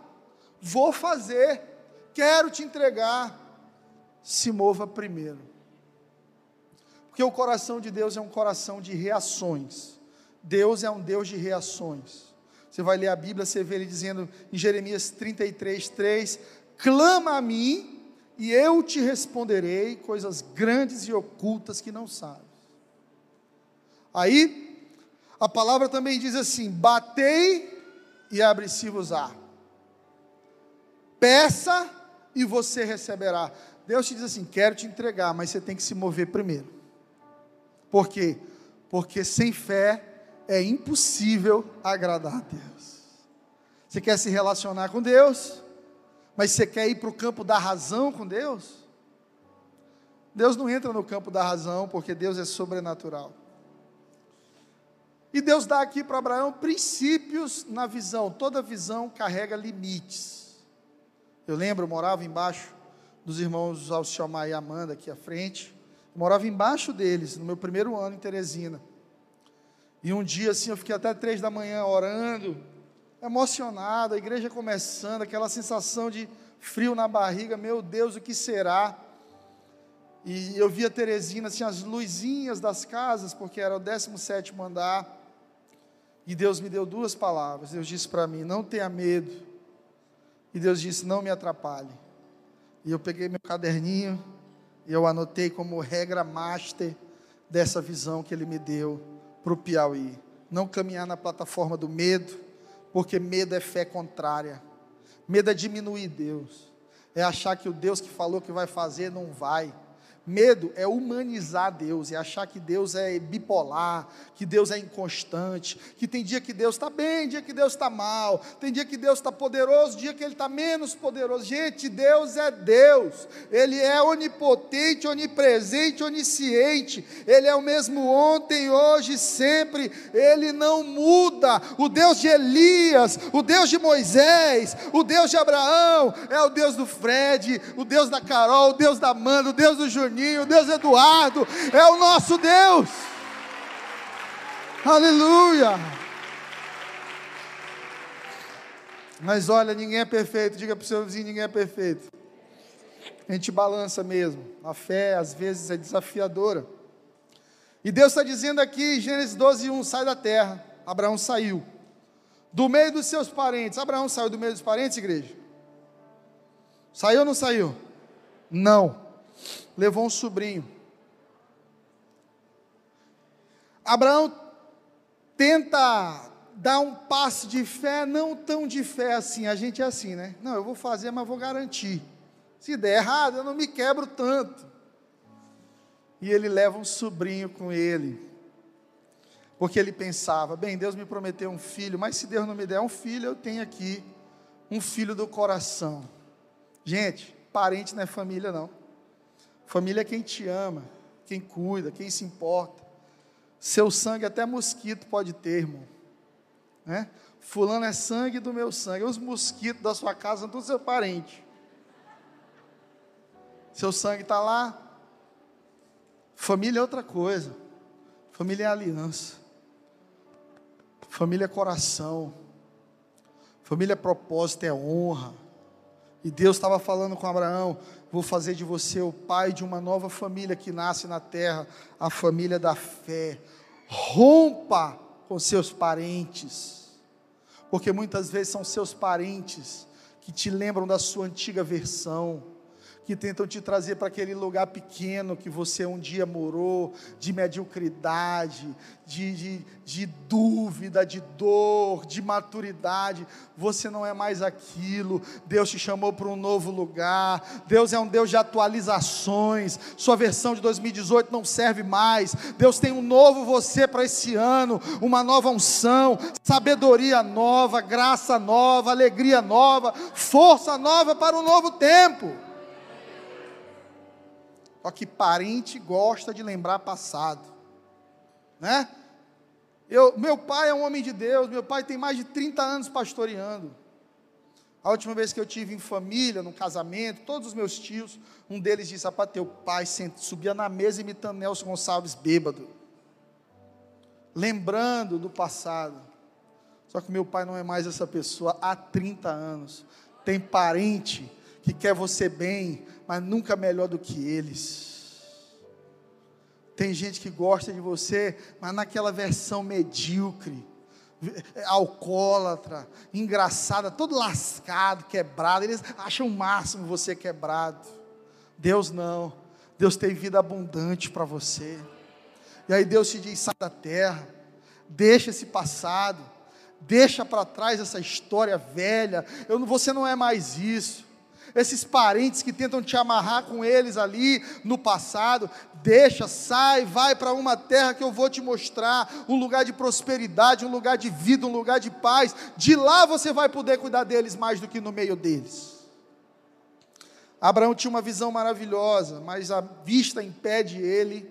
Speaker 1: vou fazer, quero te entregar. Se mova primeiro. Porque o coração de Deus é um coração de reações. Deus é um Deus de reações. Você vai ler a Bíblia, você vê ele dizendo em Jeremias 33, 3: Clama a mim, e eu te responderei coisas grandes e ocultas que não sabes. Aí a palavra também diz assim: batei e abre-se-vos-á. Peça e você receberá. Deus te diz assim: quero te entregar, mas você tem que se mover primeiro. Por quê? Porque sem fé é impossível agradar a Deus. Você quer se relacionar com Deus, mas você quer ir para o campo da razão com Deus? Deus não entra no campo da razão, porque Deus é sobrenatural. E Deus dá aqui para Abraão princípios na visão. Toda visão carrega limites. Eu lembro, eu morava embaixo dos irmãos Alciomar e Amanda, aqui à frente. Eu morava embaixo deles, no meu primeiro ano em Teresina. E um dia, assim, eu fiquei até três da manhã orando, emocionado, a igreja começando, aquela sensação de frio na barriga, meu Deus, o que será? E eu via Teresina, assim, as luzinhas das casas, porque era o 17 andar. E Deus me deu duas palavras. Deus disse para mim: Não tenha medo. E Deus disse: Não me atrapalhe. E eu peguei meu caderninho e eu anotei como regra master dessa visão que Ele me deu para o Piauí. Não caminhar na plataforma do medo, porque medo é fé contrária. Medo é diminuir Deus. É achar que o Deus que falou que vai fazer não vai. Medo é humanizar Deus, é achar que Deus é bipolar, que Deus é inconstante, que tem dia que Deus está bem, dia que Deus está mal, tem dia que Deus está poderoso, dia que Ele está menos poderoso. Gente, Deus é Deus, Ele é onipotente, onipresente, onisciente, Ele é o mesmo ontem, hoje, sempre, Ele não muda. O Deus de Elias, o Deus de Moisés, o Deus de Abraão, é o Deus do Fred, o Deus da Carol, o Deus da Amanda, o Deus do Juninho Juninho, Deus Eduardo, é o nosso Deus. Aleluia. Mas olha, ninguém é perfeito. Diga para o seu vizinho: ninguém é perfeito. A gente balança mesmo. A fé às vezes é desafiadora. E Deus está dizendo aqui, Gênesis 12, 1, sai da terra. Abraão saiu. Do meio dos seus parentes. Abraão saiu do meio dos parentes, igreja? Saiu ou não saiu? Não levou um sobrinho. Abraão tenta dar um passo de fé, não tão de fé assim. A gente é assim, né? Não, eu vou fazer, mas vou garantir. Se der errado, eu não me quebro tanto. E ele leva um sobrinho com ele. Porque ele pensava: bem, Deus me prometeu um filho, mas se Deus não me der um filho, eu tenho aqui um filho do coração. Gente, parente não é família, não. Família é quem te ama, quem cuida, quem se importa. Seu sangue até mosquito pode ter, irmão. Né? Fulano é sangue do meu sangue. Os mosquitos da sua casa são todos seu parente. Seu sangue está lá. Família é outra coisa. Família é aliança. Família é coração. Família é propósito, é honra. E Deus estava falando com Abraão: vou fazer de você o pai de uma nova família que nasce na terra, a família da fé. Rompa com seus parentes, porque muitas vezes são seus parentes que te lembram da sua antiga versão que tentam te trazer para aquele lugar pequeno que você um dia morou, de mediocridade, de, de, de dúvida, de dor, de maturidade. Você não é mais aquilo. Deus te chamou para um novo lugar. Deus é um Deus de atualizações. Sua versão de 2018 não serve mais. Deus tem um novo você para esse ano, uma nova unção, sabedoria nova, graça nova, alegria nova, força nova para um novo tempo. Só que parente gosta de lembrar passado, né? Eu, meu pai é um homem de Deus, meu pai tem mais de 30 anos pastoreando. A última vez que eu tive em família, num casamento, todos os meus tios, um deles disse: Rapaz, teu pai subia na mesa imitando Nelson Gonçalves bêbado, lembrando do passado. Só que meu pai não é mais essa pessoa há 30 anos. Tem parente que quer você bem, mas nunca melhor do que eles. Tem gente que gosta de você, mas naquela versão medíocre, alcoólatra, engraçada, todo lascado, quebrado. Eles acham o máximo você quebrado. Deus não. Deus tem vida abundante para você. E aí Deus te diz: sai da terra, deixa esse passado, deixa para trás essa história velha. Eu, você não é mais isso. Esses parentes que tentam te amarrar com eles ali no passado. Deixa, sai, vai para uma terra que eu vou te mostrar, um lugar de prosperidade, um lugar de vida, um lugar de paz. De lá você vai poder cuidar deles mais do que no meio deles. Abraão tinha uma visão maravilhosa, mas a vista impede ele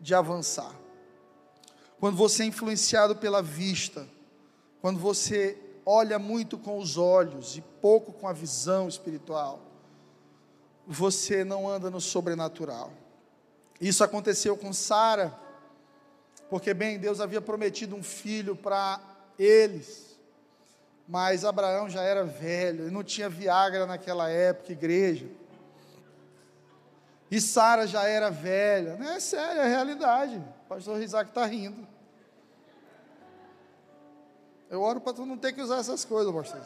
Speaker 1: de avançar. Quando você é influenciado pela vista, quando você olha muito com os olhos e pouco com a visão espiritual, você não anda no sobrenatural. Isso aconteceu com Sara, porque bem, Deus havia prometido um filho para eles, mas Abraão já era velho, e não tinha Viagra naquela época, igreja. E Sara já era velha, não é sério, é realidade. O pastor Isaac está rindo. Eu oro para tu não ter que usar essas coisas, pastor.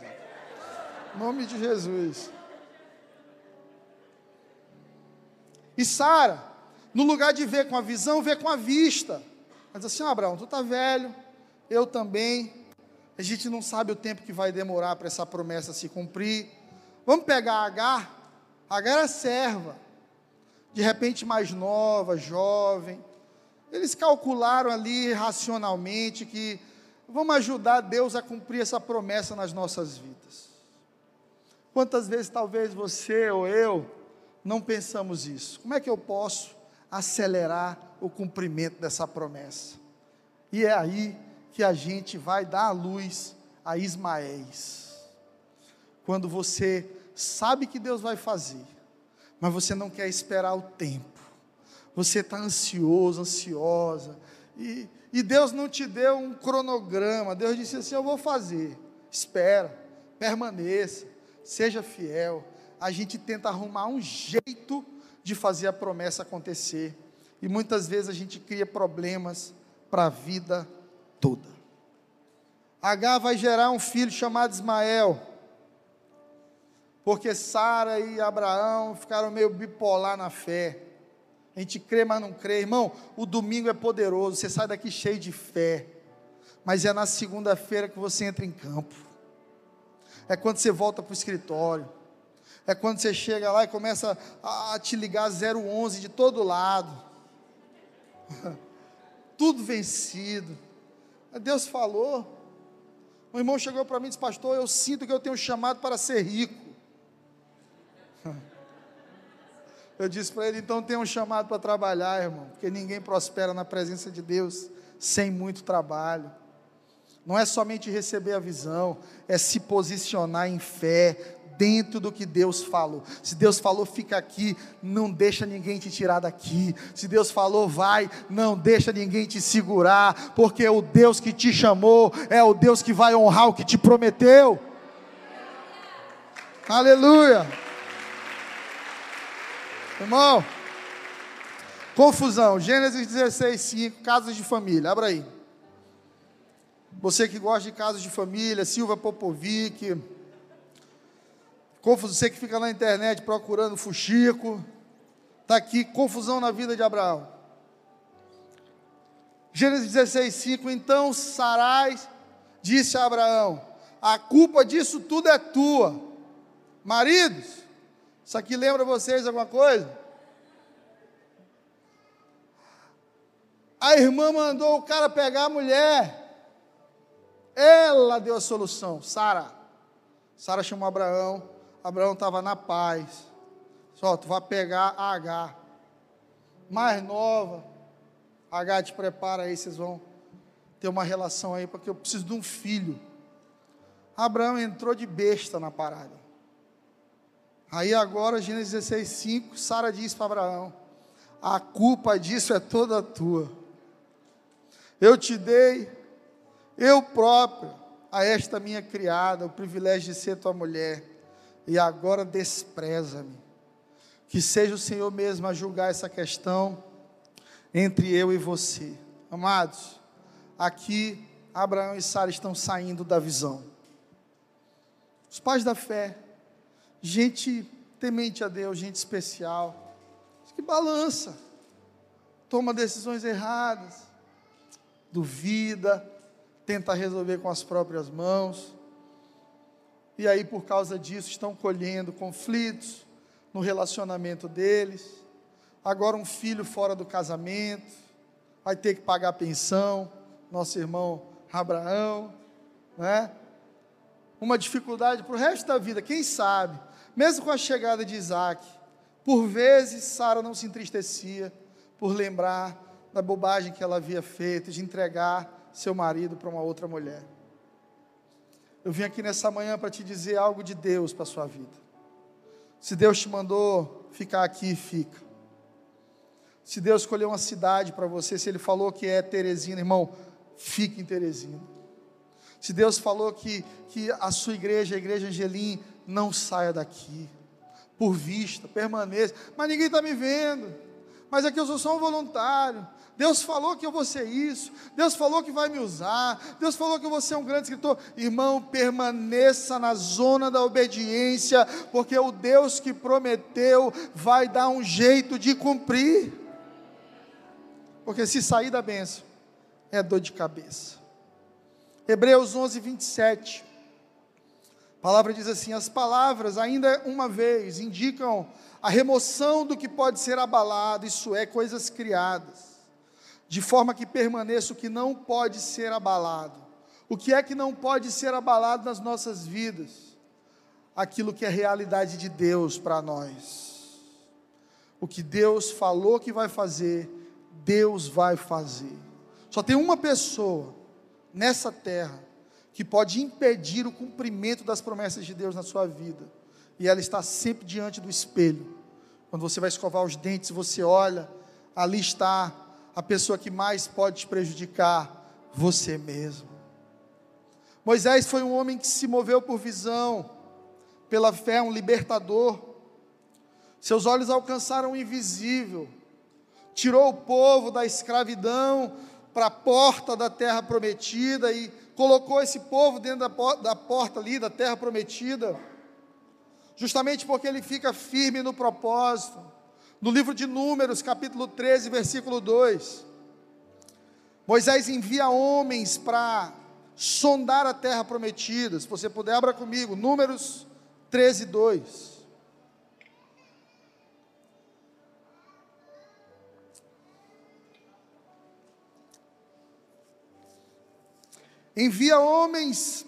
Speaker 1: Em nome de Jesus. E Sara, no lugar de ver com a visão, vê com a vista. Mas assim, oh, Abraão, tu está velho, eu também. A gente não sabe o tempo que vai demorar para essa promessa se cumprir. Vamos pegar a Agar. Agar era serva. De repente mais nova, jovem. Eles calcularam ali racionalmente que vamos ajudar Deus a cumprir essa promessa nas nossas vidas. Quantas vezes talvez você ou eu não pensamos isso? Como é que eu posso acelerar o cumprimento dessa promessa? E é aí que a gente vai dar a luz a Ismaéis. Quando você sabe que Deus vai fazer, mas você não quer esperar o tempo. Você está ansioso, ansiosa, e, e Deus não te deu um cronograma. Deus disse assim: Eu vou fazer. Espera, permaneça, seja fiel. A gente tenta arrumar um jeito de fazer a promessa acontecer. E muitas vezes a gente cria problemas para a vida toda. H vai gerar um filho chamado Ismael. Porque Sara e Abraão ficaram meio bipolar na fé. A gente crê, mas não crê. Irmão, o domingo é poderoso, você sai daqui cheio de fé. Mas é na segunda-feira que você entra em campo. É quando você volta para o escritório. É quando você chega lá e começa a te ligar 011 de todo lado. (laughs) Tudo vencido. Deus falou. O irmão chegou para mim e disse: Pastor, eu sinto que eu tenho um chamado para ser rico. Eu disse para ele: então tem um chamado para trabalhar, irmão, porque ninguém prospera na presença de Deus sem muito trabalho. Não é somente receber a visão, é se posicionar em fé dentro do que Deus falou. Se Deus falou, fica aqui, não deixa ninguém te tirar daqui. Se Deus falou, vai, não deixa ninguém te segurar, porque o Deus que te chamou é o Deus que vai honrar o que te prometeu. Aleluia. Irmão, confusão. Gênesis 16, 5, casas de família. Abra aí. Você que gosta de casas de família, Silva Popovic. Confusão, você que fica na internet procurando fuxico. Está aqui, confusão na vida de Abraão. Gênesis 16, 5. Então Sarai disse a Abraão: A culpa disso tudo é tua. Maridos, isso aqui lembra vocês alguma coisa? A irmã mandou o cara pegar a mulher. Ela deu a solução, Sara. Sara chamou Abraão. Abraão estava na paz. Só, tu vai pegar a H. Mais nova. H te prepara aí, vocês vão ter uma relação aí, porque eu preciso de um filho. Abraão entrou de besta na parada. Aí agora, Gênesis 16, 5, Sara diz para Abraão: A culpa disso é toda tua. Eu te dei, eu próprio, a esta minha criada, o privilégio de ser tua mulher, e agora despreza-me. Que seja o Senhor mesmo a julgar essa questão entre eu e você. Amados, aqui Abraão e Sara estão saindo da visão. Os pais da fé gente temente a Deus, gente especial, que balança, toma decisões erradas, duvida, tenta resolver com as próprias mãos. e aí por causa disso estão colhendo conflitos no relacionamento deles. Agora um filho fora do casamento, vai ter que pagar pensão, nosso irmão Abraão, né? Uma dificuldade para o resto da vida, quem sabe, mesmo com a chegada de Isaac, por vezes Sara não se entristecia por lembrar da bobagem que ela havia feito de entregar seu marido para uma outra mulher. Eu vim aqui nessa manhã para te dizer algo de Deus para a sua vida. Se Deus te mandou ficar aqui, fica. Se Deus escolheu uma cidade para você, se Ele falou que é Teresina, irmão, fique em Teresina. Se Deus falou que, que a sua igreja, a igreja Angelim, não saia daqui, por vista, permaneça, mas ninguém está me vendo, mas aqui eu sou só um voluntário, Deus falou que eu vou ser isso, Deus falou que vai me usar, Deus falou que eu vou ser um grande escritor. Irmão, permaneça na zona da obediência, porque o Deus que prometeu vai dar um jeito de cumprir. Porque se sair da bênção, é dor de cabeça. Hebreus 11, 27. A palavra diz assim: as palavras, ainda uma vez, indicam a remoção do que pode ser abalado, isso é, coisas criadas de forma que permaneça o que não pode ser abalado. O que é que não pode ser abalado nas nossas vidas? Aquilo que é realidade de Deus para nós. O que Deus falou que vai fazer, Deus vai fazer. Só tem uma pessoa nessa terra que pode impedir o cumprimento das promessas de Deus na sua vida. E ela está sempre diante do espelho. Quando você vai escovar os dentes, você olha, ali está a pessoa que mais pode te prejudicar, você mesmo. Moisés foi um homem que se moveu por visão, pela fé, um libertador. Seus olhos alcançaram o invisível, tirou o povo da escravidão para a porta da terra prometida e colocou esse povo dentro da, da porta ali da terra prometida, justamente porque ele fica firme no propósito no livro de Números, capítulo 13, versículo 2. Moisés envia homens para sondar a terra prometida. Se você puder, abra comigo. Números 13, 2. Envia homens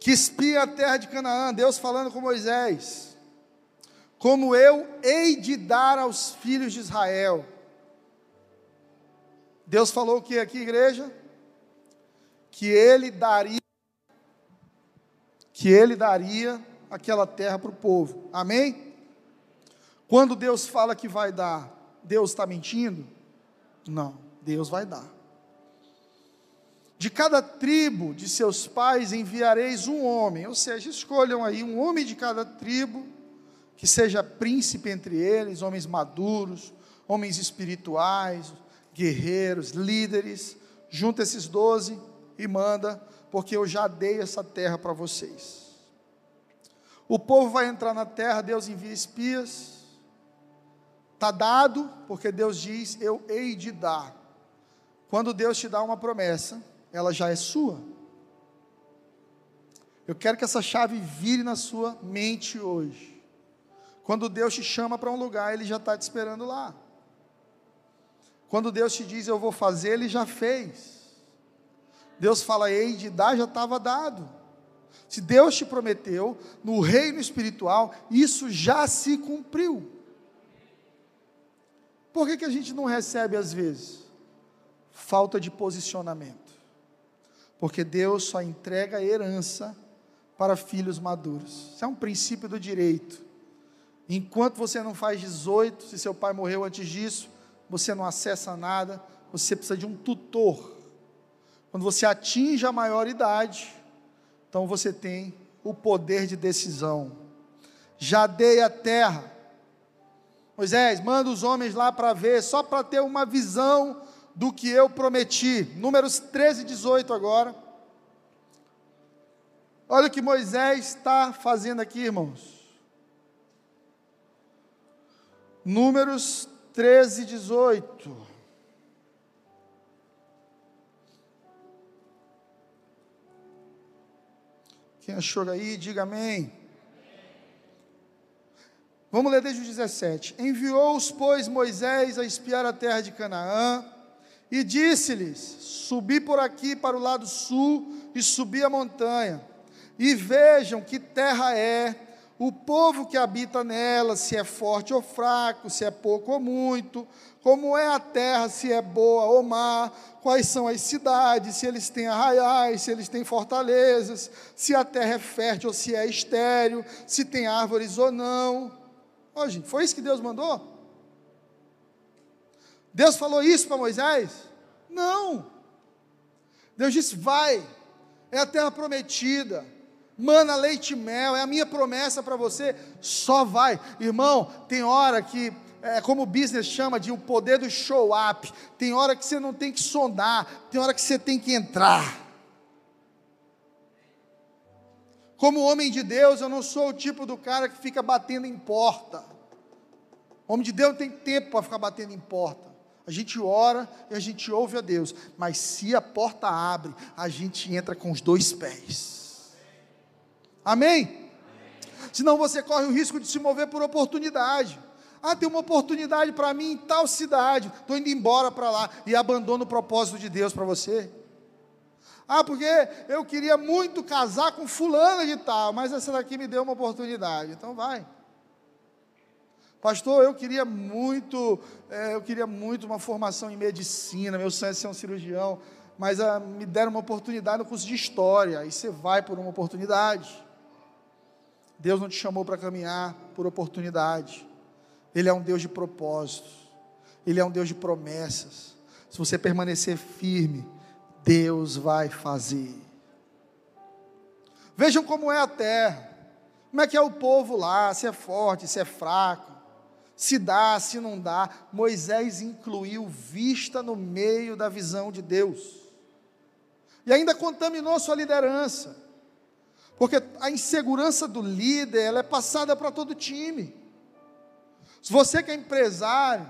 Speaker 1: que espiam a terra de Canaã. Deus falando com Moisés como eu hei de dar aos filhos de Israel. Deus falou o que aqui, igreja? Que ele daria, que ele daria aquela terra para o povo. Amém? Quando Deus fala que vai dar, Deus está mentindo? Não, Deus vai dar. De cada tribo de seus pais enviareis um homem, ou seja, escolham aí um homem de cada tribo que seja príncipe entre eles, homens maduros, homens espirituais, guerreiros, líderes. Junta esses doze e manda, porque eu já dei essa terra para vocês. O povo vai entrar na terra, Deus envia espias. Está dado, porque Deus diz: Eu hei de dar. Quando Deus te dá uma promessa, ela já é sua. Eu quero que essa chave vire na sua mente hoje. Quando Deus te chama para um lugar, Ele já está te esperando lá. Quando Deus te diz eu vou fazer, Ele já fez. Deus fala, ei, de dar já estava dado. Se Deus te prometeu, no reino espiritual, isso já se cumpriu. Por que, que a gente não recebe às vezes? Falta de posicionamento. Porque Deus só entrega herança para filhos maduros. Isso é um princípio do direito. Enquanto você não faz 18, se seu pai morreu antes disso, você não acessa nada, você precisa de um tutor. Quando você atinge a maioridade, então você tem o poder de decisão. Já dei a terra. Moisés, manda os homens lá para ver, só para ter uma visão do que eu prometi. Números 13 e 18 agora. Olha o que Moisés está fazendo aqui, irmãos. Números 13, 18. Quem achou aí, diga amém. Vamos ler desde o 17. Enviou-os, pois, Moisés a espiar a terra de Canaã, e disse-lhes: Subi por aqui para o lado sul e subi a montanha, e vejam que terra é, o povo que habita nela, se é forte ou fraco, se é pouco ou muito, como é a terra, se é boa ou má, quais são as cidades, se eles têm arraiais, se eles têm fortalezas, se a terra é fértil ou se é estéril, se tem árvores ou não. Ó, gente, foi isso que Deus mandou? Deus falou isso para Moisés? Não. Deus disse: vai, é a terra prometida, mana leite e mel, é a minha promessa para você, só vai. Irmão, tem hora que, é, como o business chama de o poder do show up, tem hora que você não tem que sondar, tem hora que você tem que entrar. Como homem de Deus, eu não sou o tipo do cara que fica batendo em porta. Homem de Deus não tem tempo para ficar batendo em porta. A gente ora e a gente ouve a Deus, mas se a porta abre, a gente entra com os dois pés. Amém? Senão você corre o risco de se mover por oportunidade. Ah, tem uma oportunidade para mim em tal cidade, estou indo embora para lá e abandono o propósito de Deus para você. Ah, porque eu queria muito casar com fulana de tal, mas essa daqui me deu uma oportunidade. Então vai. Pastor, eu queria muito, é, eu queria muito uma formação em medicina, meu sonho é ser um cirurgião, mas ah, me deram uma oportunidade no curso de história, aí você vai por uma oportunidade. Deus não te chamou para caminhar por oportunidade. Ele é um Deus de propósitos. Ele é um Deus de promessas. Se você permanecer firme, Deus vai fazer. Vejam como é a terra, como é que é o povo lá, se é forte, se é fraco, se dá, se não dá. Moisés incluiu vista no meio da visão de Deus, e ainda contaminou sua liderança, porque a insegurança do líder ela é passada para todo time. Se você que é empresário,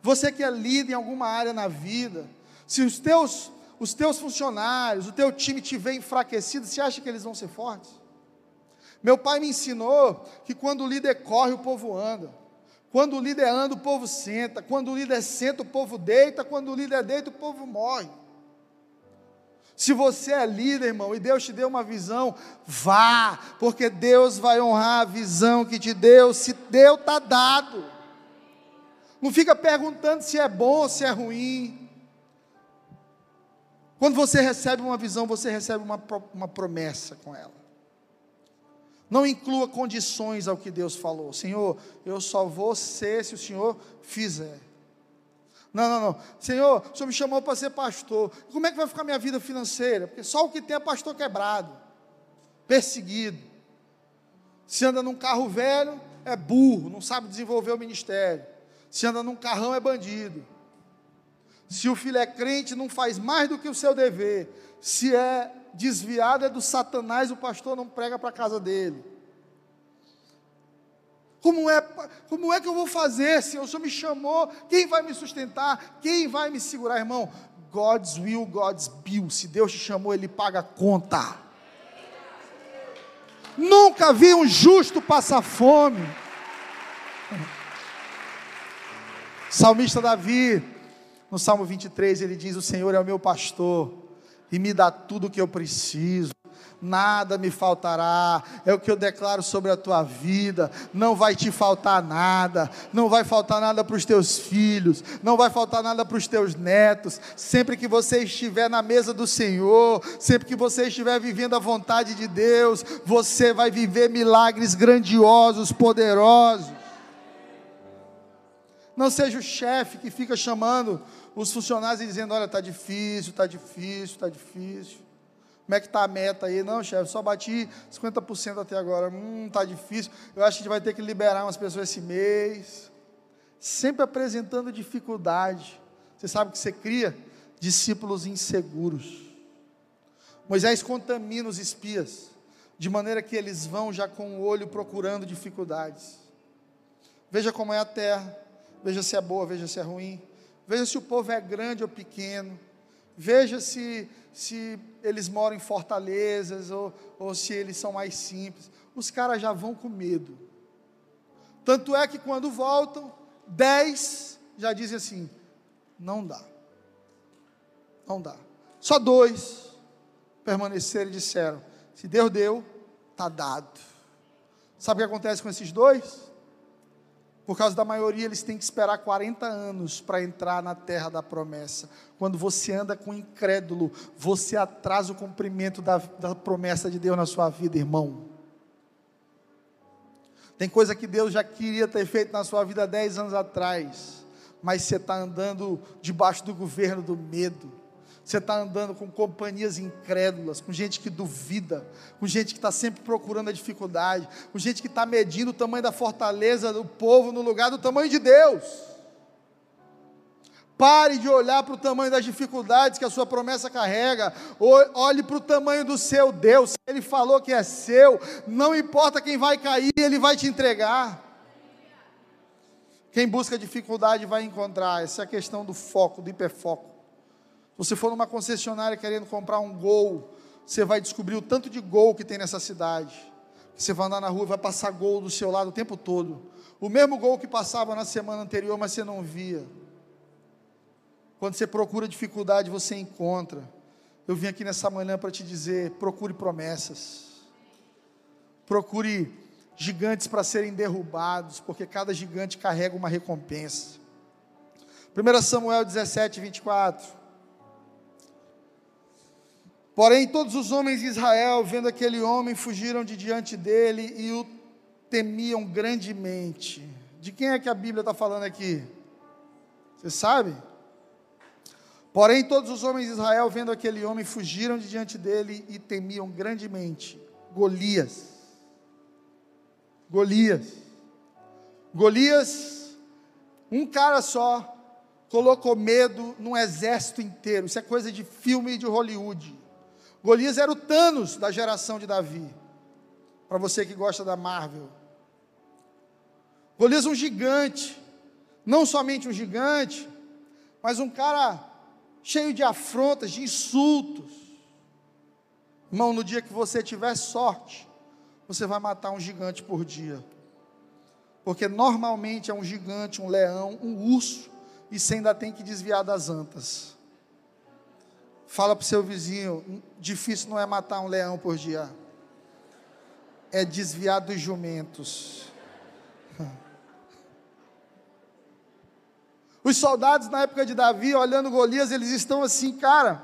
Speaker 1: você que é líder em alguma área na vida, se os teus os teus funcionários, o teu time te vê enfraquecido, você acha que eles vão ser fortes? Meu pai me ensinou que quando o líder corre, o povo anda. Quando o líder anda, o povo senta. Quando o líder senta, o povo deita. Quando o líder deita, o povo morre. Se você é líder, irmão, e Deus te deu uma visão, vá, porque Deus vai honrar a visão que te deu. Se deu, está dado. Não fica perguntando se é bom ou se é ruim. Quando você recebe uma visão, você recebe uma, uma promessa com ela. Não inclua condições ao que Deus falou. Senhor, eu só vou ser se o Senhor fizer. Não, não, não. Senhor, o Senhor me chamou para ser pastor. Como é que vai ficar minha vida financeira? Porque só o que tem é pastor quebrado, perseguido. Se anda num carro velho, é burro, não sabe desenvolver o ministério. Se anda num carrão, é bandido. Se o filho é crente, não faz mais do que o seu dever. Se é desviado, é do Satanás, o pastor não prega para a casa dele. Como é, como é que eu vou fazer, Senhor? O Senhor me chamou, quem vai me sustentar? Quem vai me segurar, irmão? God's will, God's bill. Se Deus te chamou, Ele paga a conta. Nunca vi um justo passar fome. Salmista Davi, no Salmo 23, ele diz: O Senhor é o meu pastor e me dá tudo o que eu preciso. Nada me faltará, é o que eu declaro sobre a tua vida. Não vai te faltar nada, não vai faltar nada para os teus filhos, não vai faltar nada para os teus netos. Sempre que você estiver na mesa do Senhor, sempre que você estiver vivendo a vontade de Deus, você vai viver milagres grandiosos, poderosos. Não seja o chefe que fica chamando os funcionários dizendo: olha, está difícil, está difícil, está difícil. Como é que está a meta aí? Não, chefe, só bati 50% até agora. Hum, está difícil. Eu acho que a gente vai ter que liberar umas pessoas esse mês. Sempre apresentando dificuldade. Você sabe que você cria discípulos inseguros. Moisés contamina os espias, de maneira que eles vão já com o olho procurando dificuldades. Veja como é a terra, veja se é boa, veja se é ruim. Veja se o povo é grande ou pequeno. veja se, se eles moram em fortalezas ou, ou se eles são mais simples. Os caras já vão com medo. Tanto é que quando voltam, dez já dizem assim: não dá. Não dá. Só dois permaneceram e disseram: se Deus deu, está dado. Sabe o que acontece com esses dois? Por causa da maioria, eles têm que esperar 40 anos para entrar na terra da promessa. Quando você anda com incrédulo, você atrasa o cumprimento da, da promessa de Deus na sua vida, irmão. Tem coisa que Deus já queria ter feito na sua vida 10 anos atrás, mas você está andando debaixo do governo do medo. Você está andando com companhias incrédulas, com gente que duvida, com gente que está sempre procurando a dificuldade, com gente que está medindo o tamanho da fortaleza do povo no lugar do tamanho de Deus. Pare de olhar para o tamanho das dificuldades que a sua promessa carrega. Olhe para o tamanho do seu Deus. Ele falou que é seu. Não importa quem vai cair, Ele vai te entregar. Quem busca dificuldade vai encontrar. Essa é a questão do foco, do hiperfoco. Você for numa concessionária querendo comprar um gol, você vai descobrir o tanto de gol que tem nessa cidade. Você vai andar na rua e vai passar gol do seu lado o tempo todo. O mesmo gol que passava na semana anterior, mas você não via. Quando você procura dificuldade, você encontra. Eu vim aqui nessa manhã para te dizer: procure promessas. Procure gigantes para serem derrubados, porque cada gigante carrega uma recompensa. 1 Samuel 17, 24. Porém, todos os homens de Israel, vendo aquele homem, fugiram de diante dele e o temiam grandemente. De quem é que a Bíblia está falando aqui? Você sabe? Porém, todos os homens de Israel, vendo aquele homem, fugiram de diante dele e temiam grandemente. Golias. Golias. Golias, um cara só, colocou medo num exército inteiro. Isso é coisa de filme de Hollywood. Golias era o Thanos da geração de Davi. Para você que gosta da Marvel. Golias um gigante. Não somente um gigante, mas um cara cheio de afrontas, de insultos. Irmão, no dia que você tiver sorte, você vai matar um gigante por dia. Porque normalmente é um gigante, um leão, um urso, e você ainda tem que desviar das antas. Fala para o seu vizinho: difícil não é matar um leão por dia, é desviar dos jumentos. (laughs) Os soldados na época de Davi, olhando Golias, eles estão assim, cara,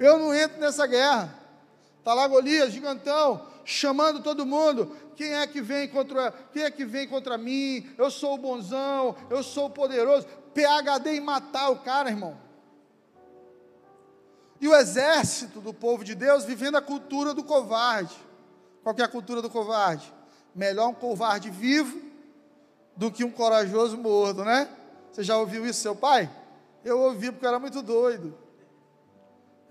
Speaker 1: eu não entro nessa guerra. Está lá Golias, gigantão, chamando todo mundo. Quem é que vem contra, quem é que vem contra mim? Eu sou o bonzão, eu sou o poderoso. PhD em matar o cara, irmão. E o exército do povo de Deus vivendo a cultura do covarde. Qual é a cultura do covarde? Melhor um covarde vivo do que um corajoso morto, né? Você já ouviu isso, seu pai? Eu ouvi porque eu era muito doido.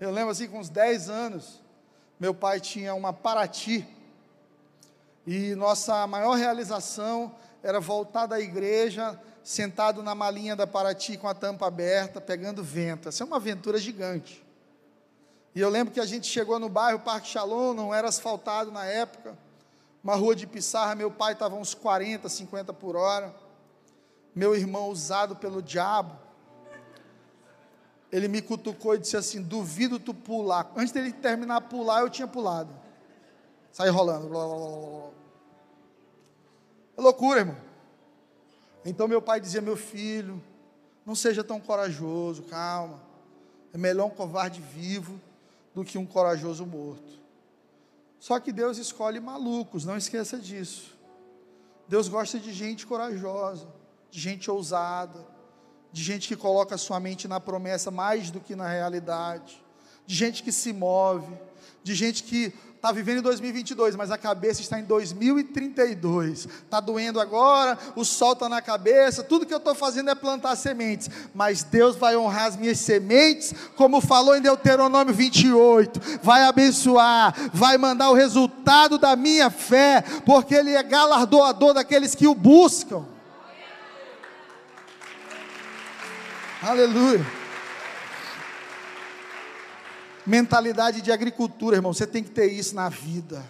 Speaker 1: Eu lembro assim, com uns 10 anos, meu pai tinha uma Paraty, e nossa maior realização era voltar da igreja, sentado na malinha da Paraty com a tampa aberta, pegando vento. Essa é uma aventura gigante. E eu lembro que a gente chegou no bairro Parque Shalom, não era asfaltado na época, uma rua de pissarra, meu pai estava uns 40, 50 por hora meu irmão usado pelo diabo, ele me cutucou e disse assim: Duvido tu pular. Antes dele terminar a pular, eu tinha pulado. Sai rolando. Blá, blá, blá, é loucura, irmão. Então meu pai dizia: Meu filho, não seja tão corajoso, calma. É melhor um covarde vivo do que um corajoso morto. Só que Deus escolhe malucos, não esqueça disso. Deus gosta de gente corajosa de gente ousada, de gente que coloca sua mente na promessa mais do que na realidade, de gente que se move, de gente que está vivendo em 2022, mas a cabeça está em 2032. Está doendo agora, o sol está na cabeça, tudo que eu estou fazendo é plantar sementes, mas Deus vai honrar as minhas sementes, como falou em Deuteronômio 28, vai abençoar, vai mandar o resultado da minha fé, porque Ele é galardoador daqueles que o buscam. Aleluia. Mentalidade de agricultura, irmão, você tem que ter isso na vida.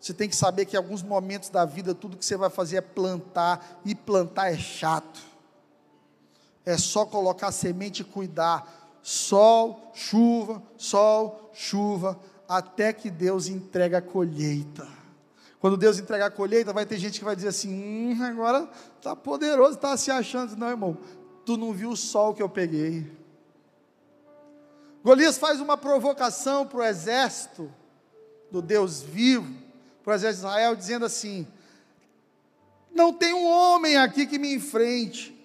Speaker 1: Você tem que saber que em alguns momentos da vida tudo que você vai fazer é plantar, e plantar é chato. É só colocar semente e cuidar. Sol, chuva, sol, chuva, até que Deus entrega a colheita. Quando Deus entregar a colheita, vai ter gente que vai dizer assim: hum, agora está poderoso, está se achando. Não, irmão, tu não viu o sol que eu peguei. Golias faz uma provocação para o exército do Deus vivo, para o exército de Israel, dizendo assim: não tem um homem aqui que me enfrente,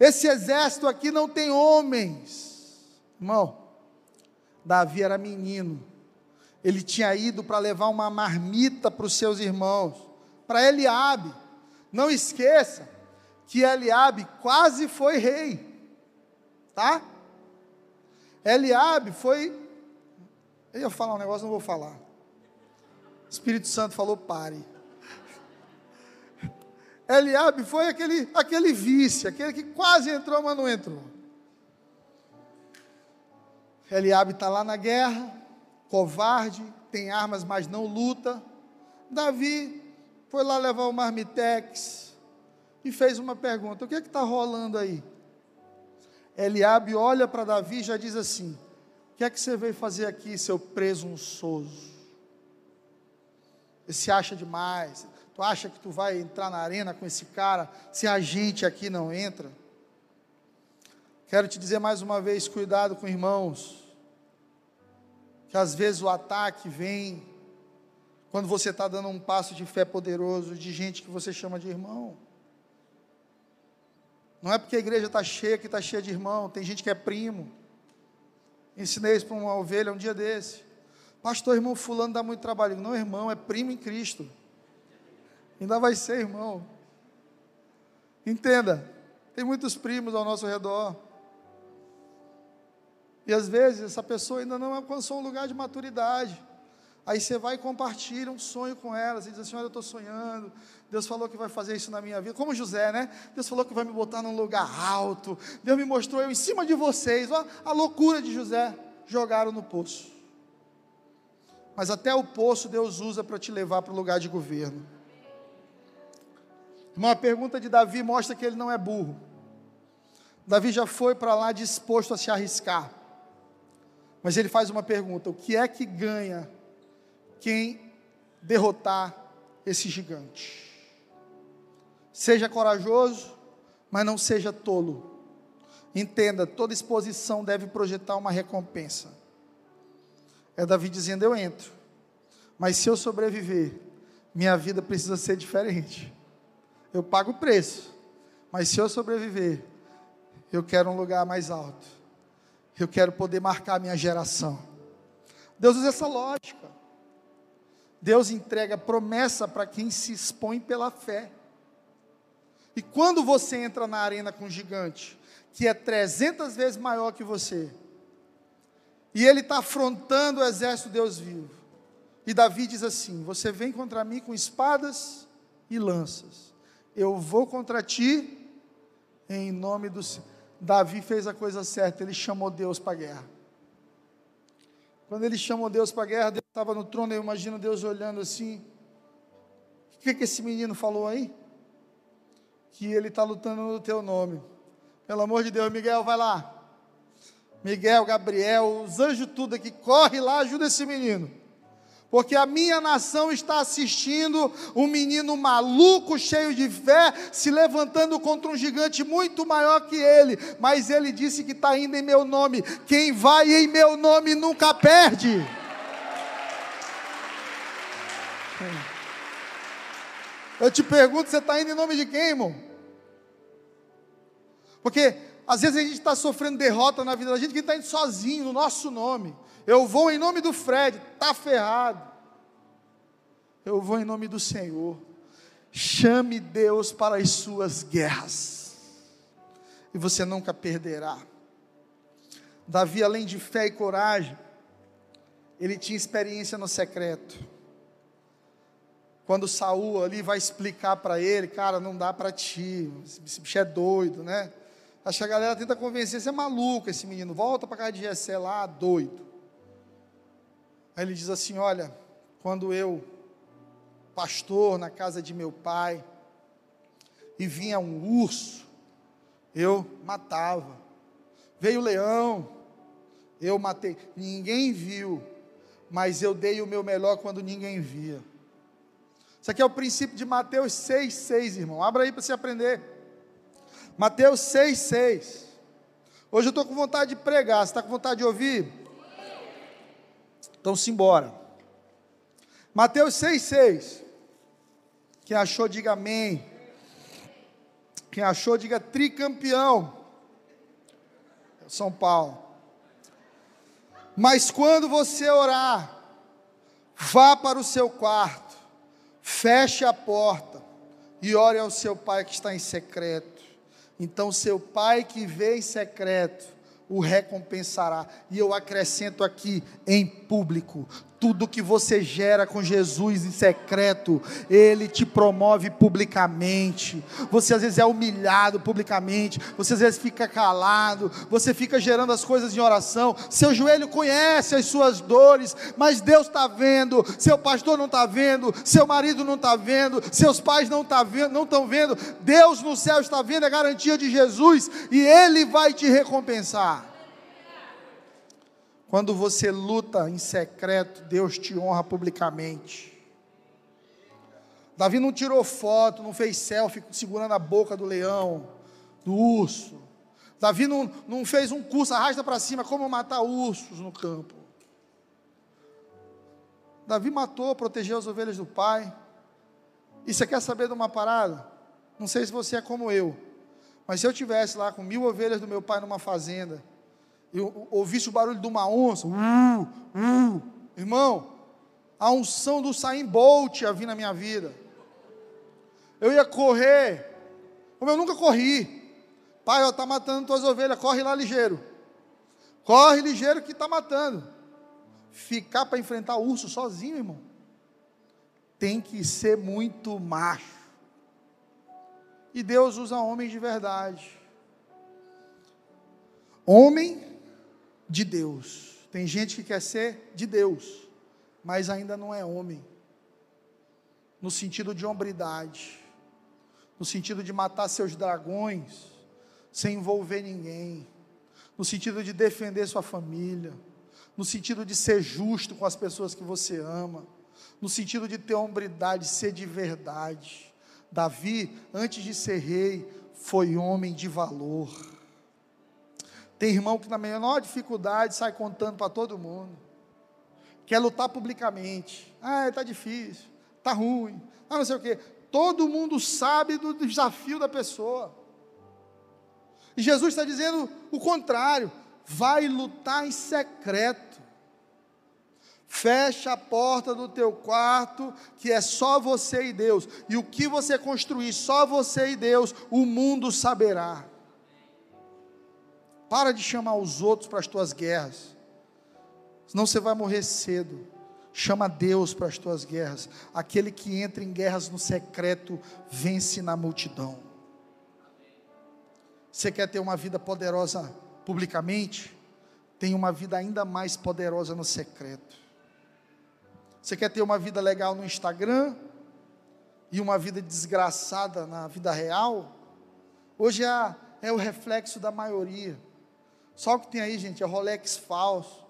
Speaker 1: esse exército aqui não tem homens. Irmão, Davi era menino, ele tinha ido para levar uma marmita para os seus irmãos, para Eliabe. Não esqueça que Eliabe quase foi rei, tá? Eliabe foi. Eu ia falar um negócio, não vou falar. O Espírito Santo falou: pare. Eliabe foi aquele, aquele vice, aquele que quase entrou, mas não entrou. Eliabe está lá na guerra, covarde, tem armas, mas não luta. Davi foi lá levar o marmitex e fez uma pergunta: o que é está rolando aí? Eliabe olha para Davi e já diz assim: O que é que você veio fazer aqui, seu presunçoso? Você se acha demais? Tu acha que tu vai entrar na arena com esse cara se a gente aqui não entra? Quero te dizer mais uma vez: cuidado com irmãos, que às vezes o ataque vem quando você está dando um passo de fé poderoso de gente que você chama de irmão. Não é porque a igreja está cheia que está cheia de irmão, tem gente que é primo. Ensinei isso para uma ovelha um dia desse. Pastor, irmão fulano dá muito trabalho. Não, irmão, é primo em Cristo. Ainda vai ser irmão. Entenda, tem muitos primos ao nosso redor. E às vezes essa pessoa ainda não alcançou um lugar de maturidade. Aí você vai e compartilha um sonho com elas, e diz assim: Olha, eu estou sonhando, Deus falou que vai fazer isso na minha vida, como José, né? Deus falou que vai me botar num lugar alto, Deus me mostrou eu em cima de vocês, olha a loucura de José, jogaram no poço. Mas até o poço Deus usa para te levar para o lugar de governo. Uma pergunta de Davi mostra que ele não é burro. Davi já foi para lá disposto a se arriscar. Mas ele faz uma pergunta: o que é que ganha quem derrotar esse gigante. Seja corajoso, mas não seja tolo. Entenda, toda exposição deve projetar uma recompensa. É Davi dizendo: Eu entro, mas se eu sobreviver, minha vida precisa ser diferente. Eu pago o preço, mas se eu sobreviver, eu quero um lugar mais alto. Eu quero poder marcar minha geração. Deus usa essa lógica. Deus entrega promessa para quem se expõe pela fé. E quando você entra na arena com um gigante, que é 300 vezes maior que você, e ele está afrontando o exército de Deus vivo, e Davi diz assim: Você vem contra mim com espadas e lanças, eu vou contra ti em nome do Senhor. Davi fez a coisa certa, ele chamou Deus para a guerra. Quando ele chamou Deus para a guerra, Deus estava no trono, eu imagino Deus olhando assim. O que, que esse menino falou aí? Que ele está lutando no teu nome. Pelo amor de Deus, Miguel, vai lá. Miguel, Gabriel, os anjos tudo aqui, corre lá, ajuda esse menino porque a minha nação está assistindo um menino maluco, cheio de fé, se levantando contra um gigante muito maior que ele, mas ele disse que está indo em meu nome. Quem vai em meu nome nunca perde. Eu te pergunto, você está indo em nome de quem, irmão? Porque às vezes a gente está sofrendo derrota na vida da gente que está indo sozinho, no nosso nome. Eu vou em nome do Fred, está ferrado. Eu vou em nome do Senhor. Chame Deus para as suas guerras, e você nunca perderá. Davi, além de fé e coragem, ele tinha experiência no secreto. Quando Saul ali vai explicar para ele, cara, não dá para ti, esse bicho é doido, né? Acho que a galera tenta convencer, você é maluco esse menino, volta para casa de Jessé lá, doido. Aí ele diz assim: Olha, quando eu, pastor na casa de meu pai, e vinha um urso, eu matava. Veio o leão, eu matei. Ninguém viu, mas eu dei o meu melhor quando ninguém via. Isso aqui é o princípio de Mateus 6, 6, irmão. Abra aí para você aprender. Mateus 6, 6. Hoje eu estou com vontade de pregar. Você está com vontade de ouvir? Então simbora. Mateus 6, 6. Quem achou, diga amém. Quem achou, diga tricampeão. São Paulo. Mas quando você orar, vá para o seu quarto, feche a porta e ore ao seu pai que está em secreto. Então, seu pai que vê em secreto o recompensará. E eu acrescento aqui em público tudo que você gera com Jesus em secreto, Ele te promove publicamente. Você às vezes é humilhado publicamente, você às vezes fica calado, você fica gerando as coisas em oração. Seu joelho conhece as suas dores, mas Deus está vendo. Seu pastor não está vendo, seu marido não está vendo, seus pais não tá estão vendo. Deus no céu está vendo a garantia de Jesus e Ele vai te recompensar. Quando você luta em secreto, Deus te honra publicamente. Davi não tirou foto, não fez selfie segurando a boca do leão, do urso. Davi não, não fez um curso, arrasta para cima, como matar ursos no campo. Davi matou, protegeu as ovelhas do pai. E você quer saber de uma parada? Não sei se você é como eu, mas se eu tivesse lá com mil ovelhas do meu pai numa fazenda, eu ouvisse o barulho de uma onça, uh, uh, irmão, a unção do Saim Bolt ia vir na minha vida. Eu ia correr, como eu nunca corri. Pai, está matando tuas ovelhas, corre lá ligeiro. Corre ligeiro que está matando. Ficar para enfrentar o urso sozinho, irmão. Tem que ser muito macho. E Deus usa homens de verdade. Homem de Deus. Tem gente que quer ser de Deus, mas ainda não é homem. No sentido de hombridade, no sentido de matar seus dragões, sem envolver ninguém, no sentido de defender sua família, no sentido de ser justo com as pessoas que você ama, no sentido de ter hombridade, ser de verdade. Davi, antes de ser rei, foi homem de valor tem irmão que na menor dificuldade sai contando para todo mundo. Quer lutar publicamente. Ah, está difícil, está ruim, ah, não sei o quê. Todo mundo sabe do desafio da pessoa. E Jesus está dizendo o contrário: vai lutar em secreto. Fecha a porta do teu quarto, que é só você e Deus. E o que você construir, só você e Deus, o mundo saberá. Para de chamar os outros para as tuas guerras. Senão você vai morrer cedo. Chama Deus para as tuas guerras. Aquele que entra em guerras no secreto vence na multidão. Você quer ter uma vida poderosa publicamente? Tem uma vida ainda mais poderosa no secreto. Você quer ter uma vida legal no Instagram e uma vida desgraçada na vida real? Hoje é, é o reflexo da maioria. Só o que tem aí, gente, é Rolex falso,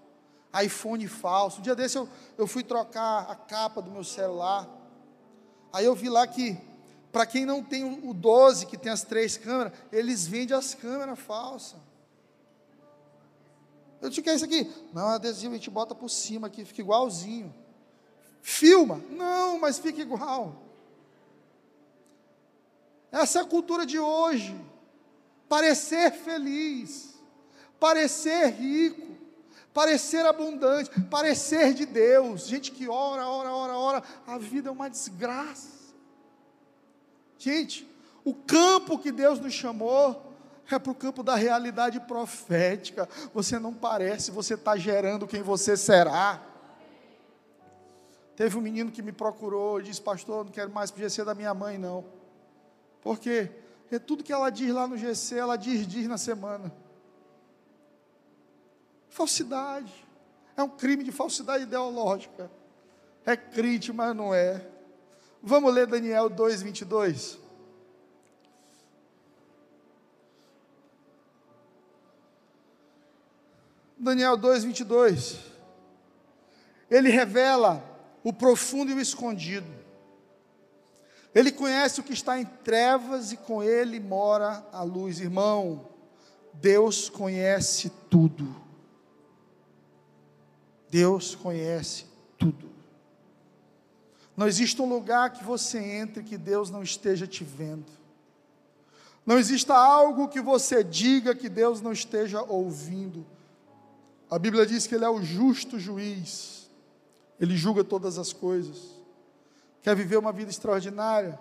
Speaker 1: iPhone falso. Um dia desse eu, eu fui trocar a capa do meu celular. Aí eu vi lá que, para quem não tem o 12, que tem as três câmeras, eles vendem as câmeras falsas. Eu disse, o que é isso aqui? Não, adesivo, a gente bota por cima aqui, fica igualzinho. Filma? Não, mas fica igual. Essa é a cultura de hoje. Parecer feliz parecer rico, parecer abundante, parecer de Deus. Gente que ora, ora, ora, ora, a vida é uma desgraça. Gente, o campo que Deus nos chamou é para o campo da realidade profética. Você não parece, você está gerando quem você será. Teve um menino que me procurou e disse, pastor, não quero mais para o GC da minha mãe, não. Por quê? Porque tudo que ela diz lá no GC, ela diz, diz na semana falsidade. É um crime de falsidade ideológica. É crente, mas não é. Vamos ler Daniel 2, 22. Daniel 2, 22. Ele revela o profundo e o escondido. Ele conhece o que está em trevas e com ele mora a luz. Irmão, Deus conhece tudo. Deus conhece tudo. Não existe um lugar que você entre que Deus não esteja te vendo. Não exista algo que você diga que Deus não esteja ouvindo. A Bíblia diz que Ele é o justo juiz, Ele julga todas as coisas. Quer viver uma vida extraordinária?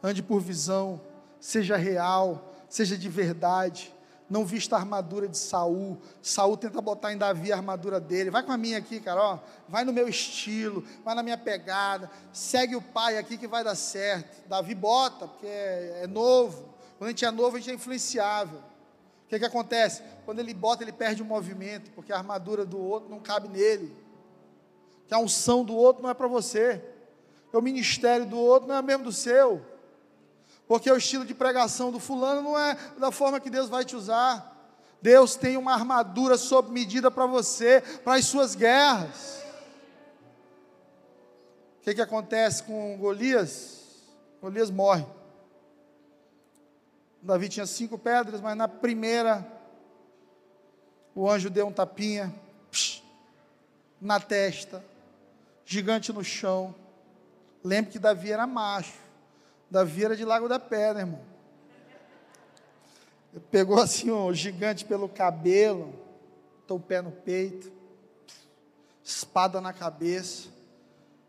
Speaker 1: Ande por visão, seja real, seja de verdade não vista a armadura de Saul. Saul tenta botar em Davi a armadura dele. Vai com a minha aqui, cara, ó. Vai no meu estilo, vai na minha pegada. Segue o pai aqui que vai dar certo. Davi bota, porque é, é novo. Quando a gente é novo, a gente é influenciável. O que, que acontece? Quando ele bota, ele perde o movimento, porque a armadura do outro não cabe nele. Que a unção do outro não é para você. O ministério do outro não é mesmo do seu. Porque o estilo de pregação do fulano não é da forma que Deus vai te usar. Deus tem uma armadura sob medida para você, para as suas guerras. O que, que acontece com Golias? Golias morre. Davi tinha cinco pedras, mas na primeira, o anjo deu um tapinha psh, na testa, gigante no chão. Lembre que Davi era macho. Davi era de Lago da Pedra, irmão. Ele pegou assim o gigante pelo cabelo, o pé no peito, espada na cabeça,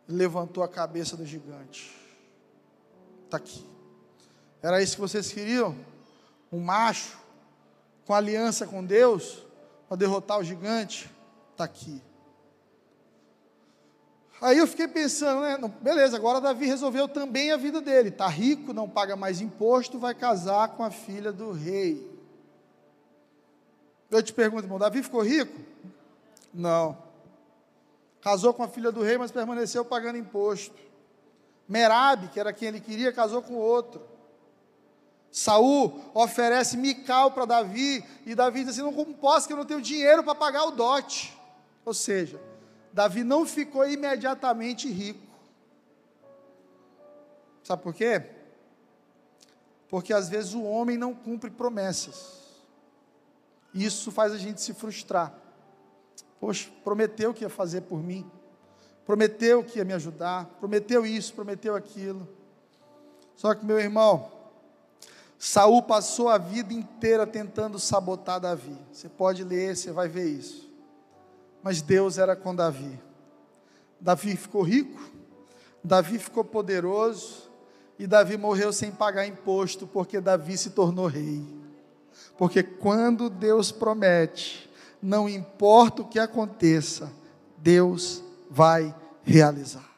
Speaker 1: levantou a cabeça do gigante. Está aqui. Era isso que vocês queriam? Um macho com aliança com Deus para derrotar o gigante? Está aqui. Aí eu fiquei pensando, né? Beleza, agora Davi resolveu também a vida dele. Está rico, não paga mais imposto, vai casar com a filha do rei. Eu te pergunto, irmão, Davi ficou rico? Não. Casou com a filha do rei, mas permaneceu pagando imposto. Merabe, que era quem ele queria, casou com outro. Saul oferece Mical para Davi, e Davi diz assim: não posso, que eu não tenho dinheiro para pagar o dote. Ou seja, Davi não ficou imediatamente rico. Sabe por quê? Porque às vezes o homem não cumpre promessas. Isso faz a gente se frustrar. Poxa, prometeu que ia fazer por mim. Prometeu que ia me ajudar. Prometeu isso, prometeu aquilo. Só que, meu irmão, Saul passou a vida inteira tentando sabotar Davi. Você pode ler, você vai ver isso mas Deus era com Davi. Davi ficou rico, Davi ficou poderoso, e Davi morreu sem pagar imposto, porque Davi se tornou rei. Porque quando Deus promete, não importa o que aconteça, Deus vai realizar.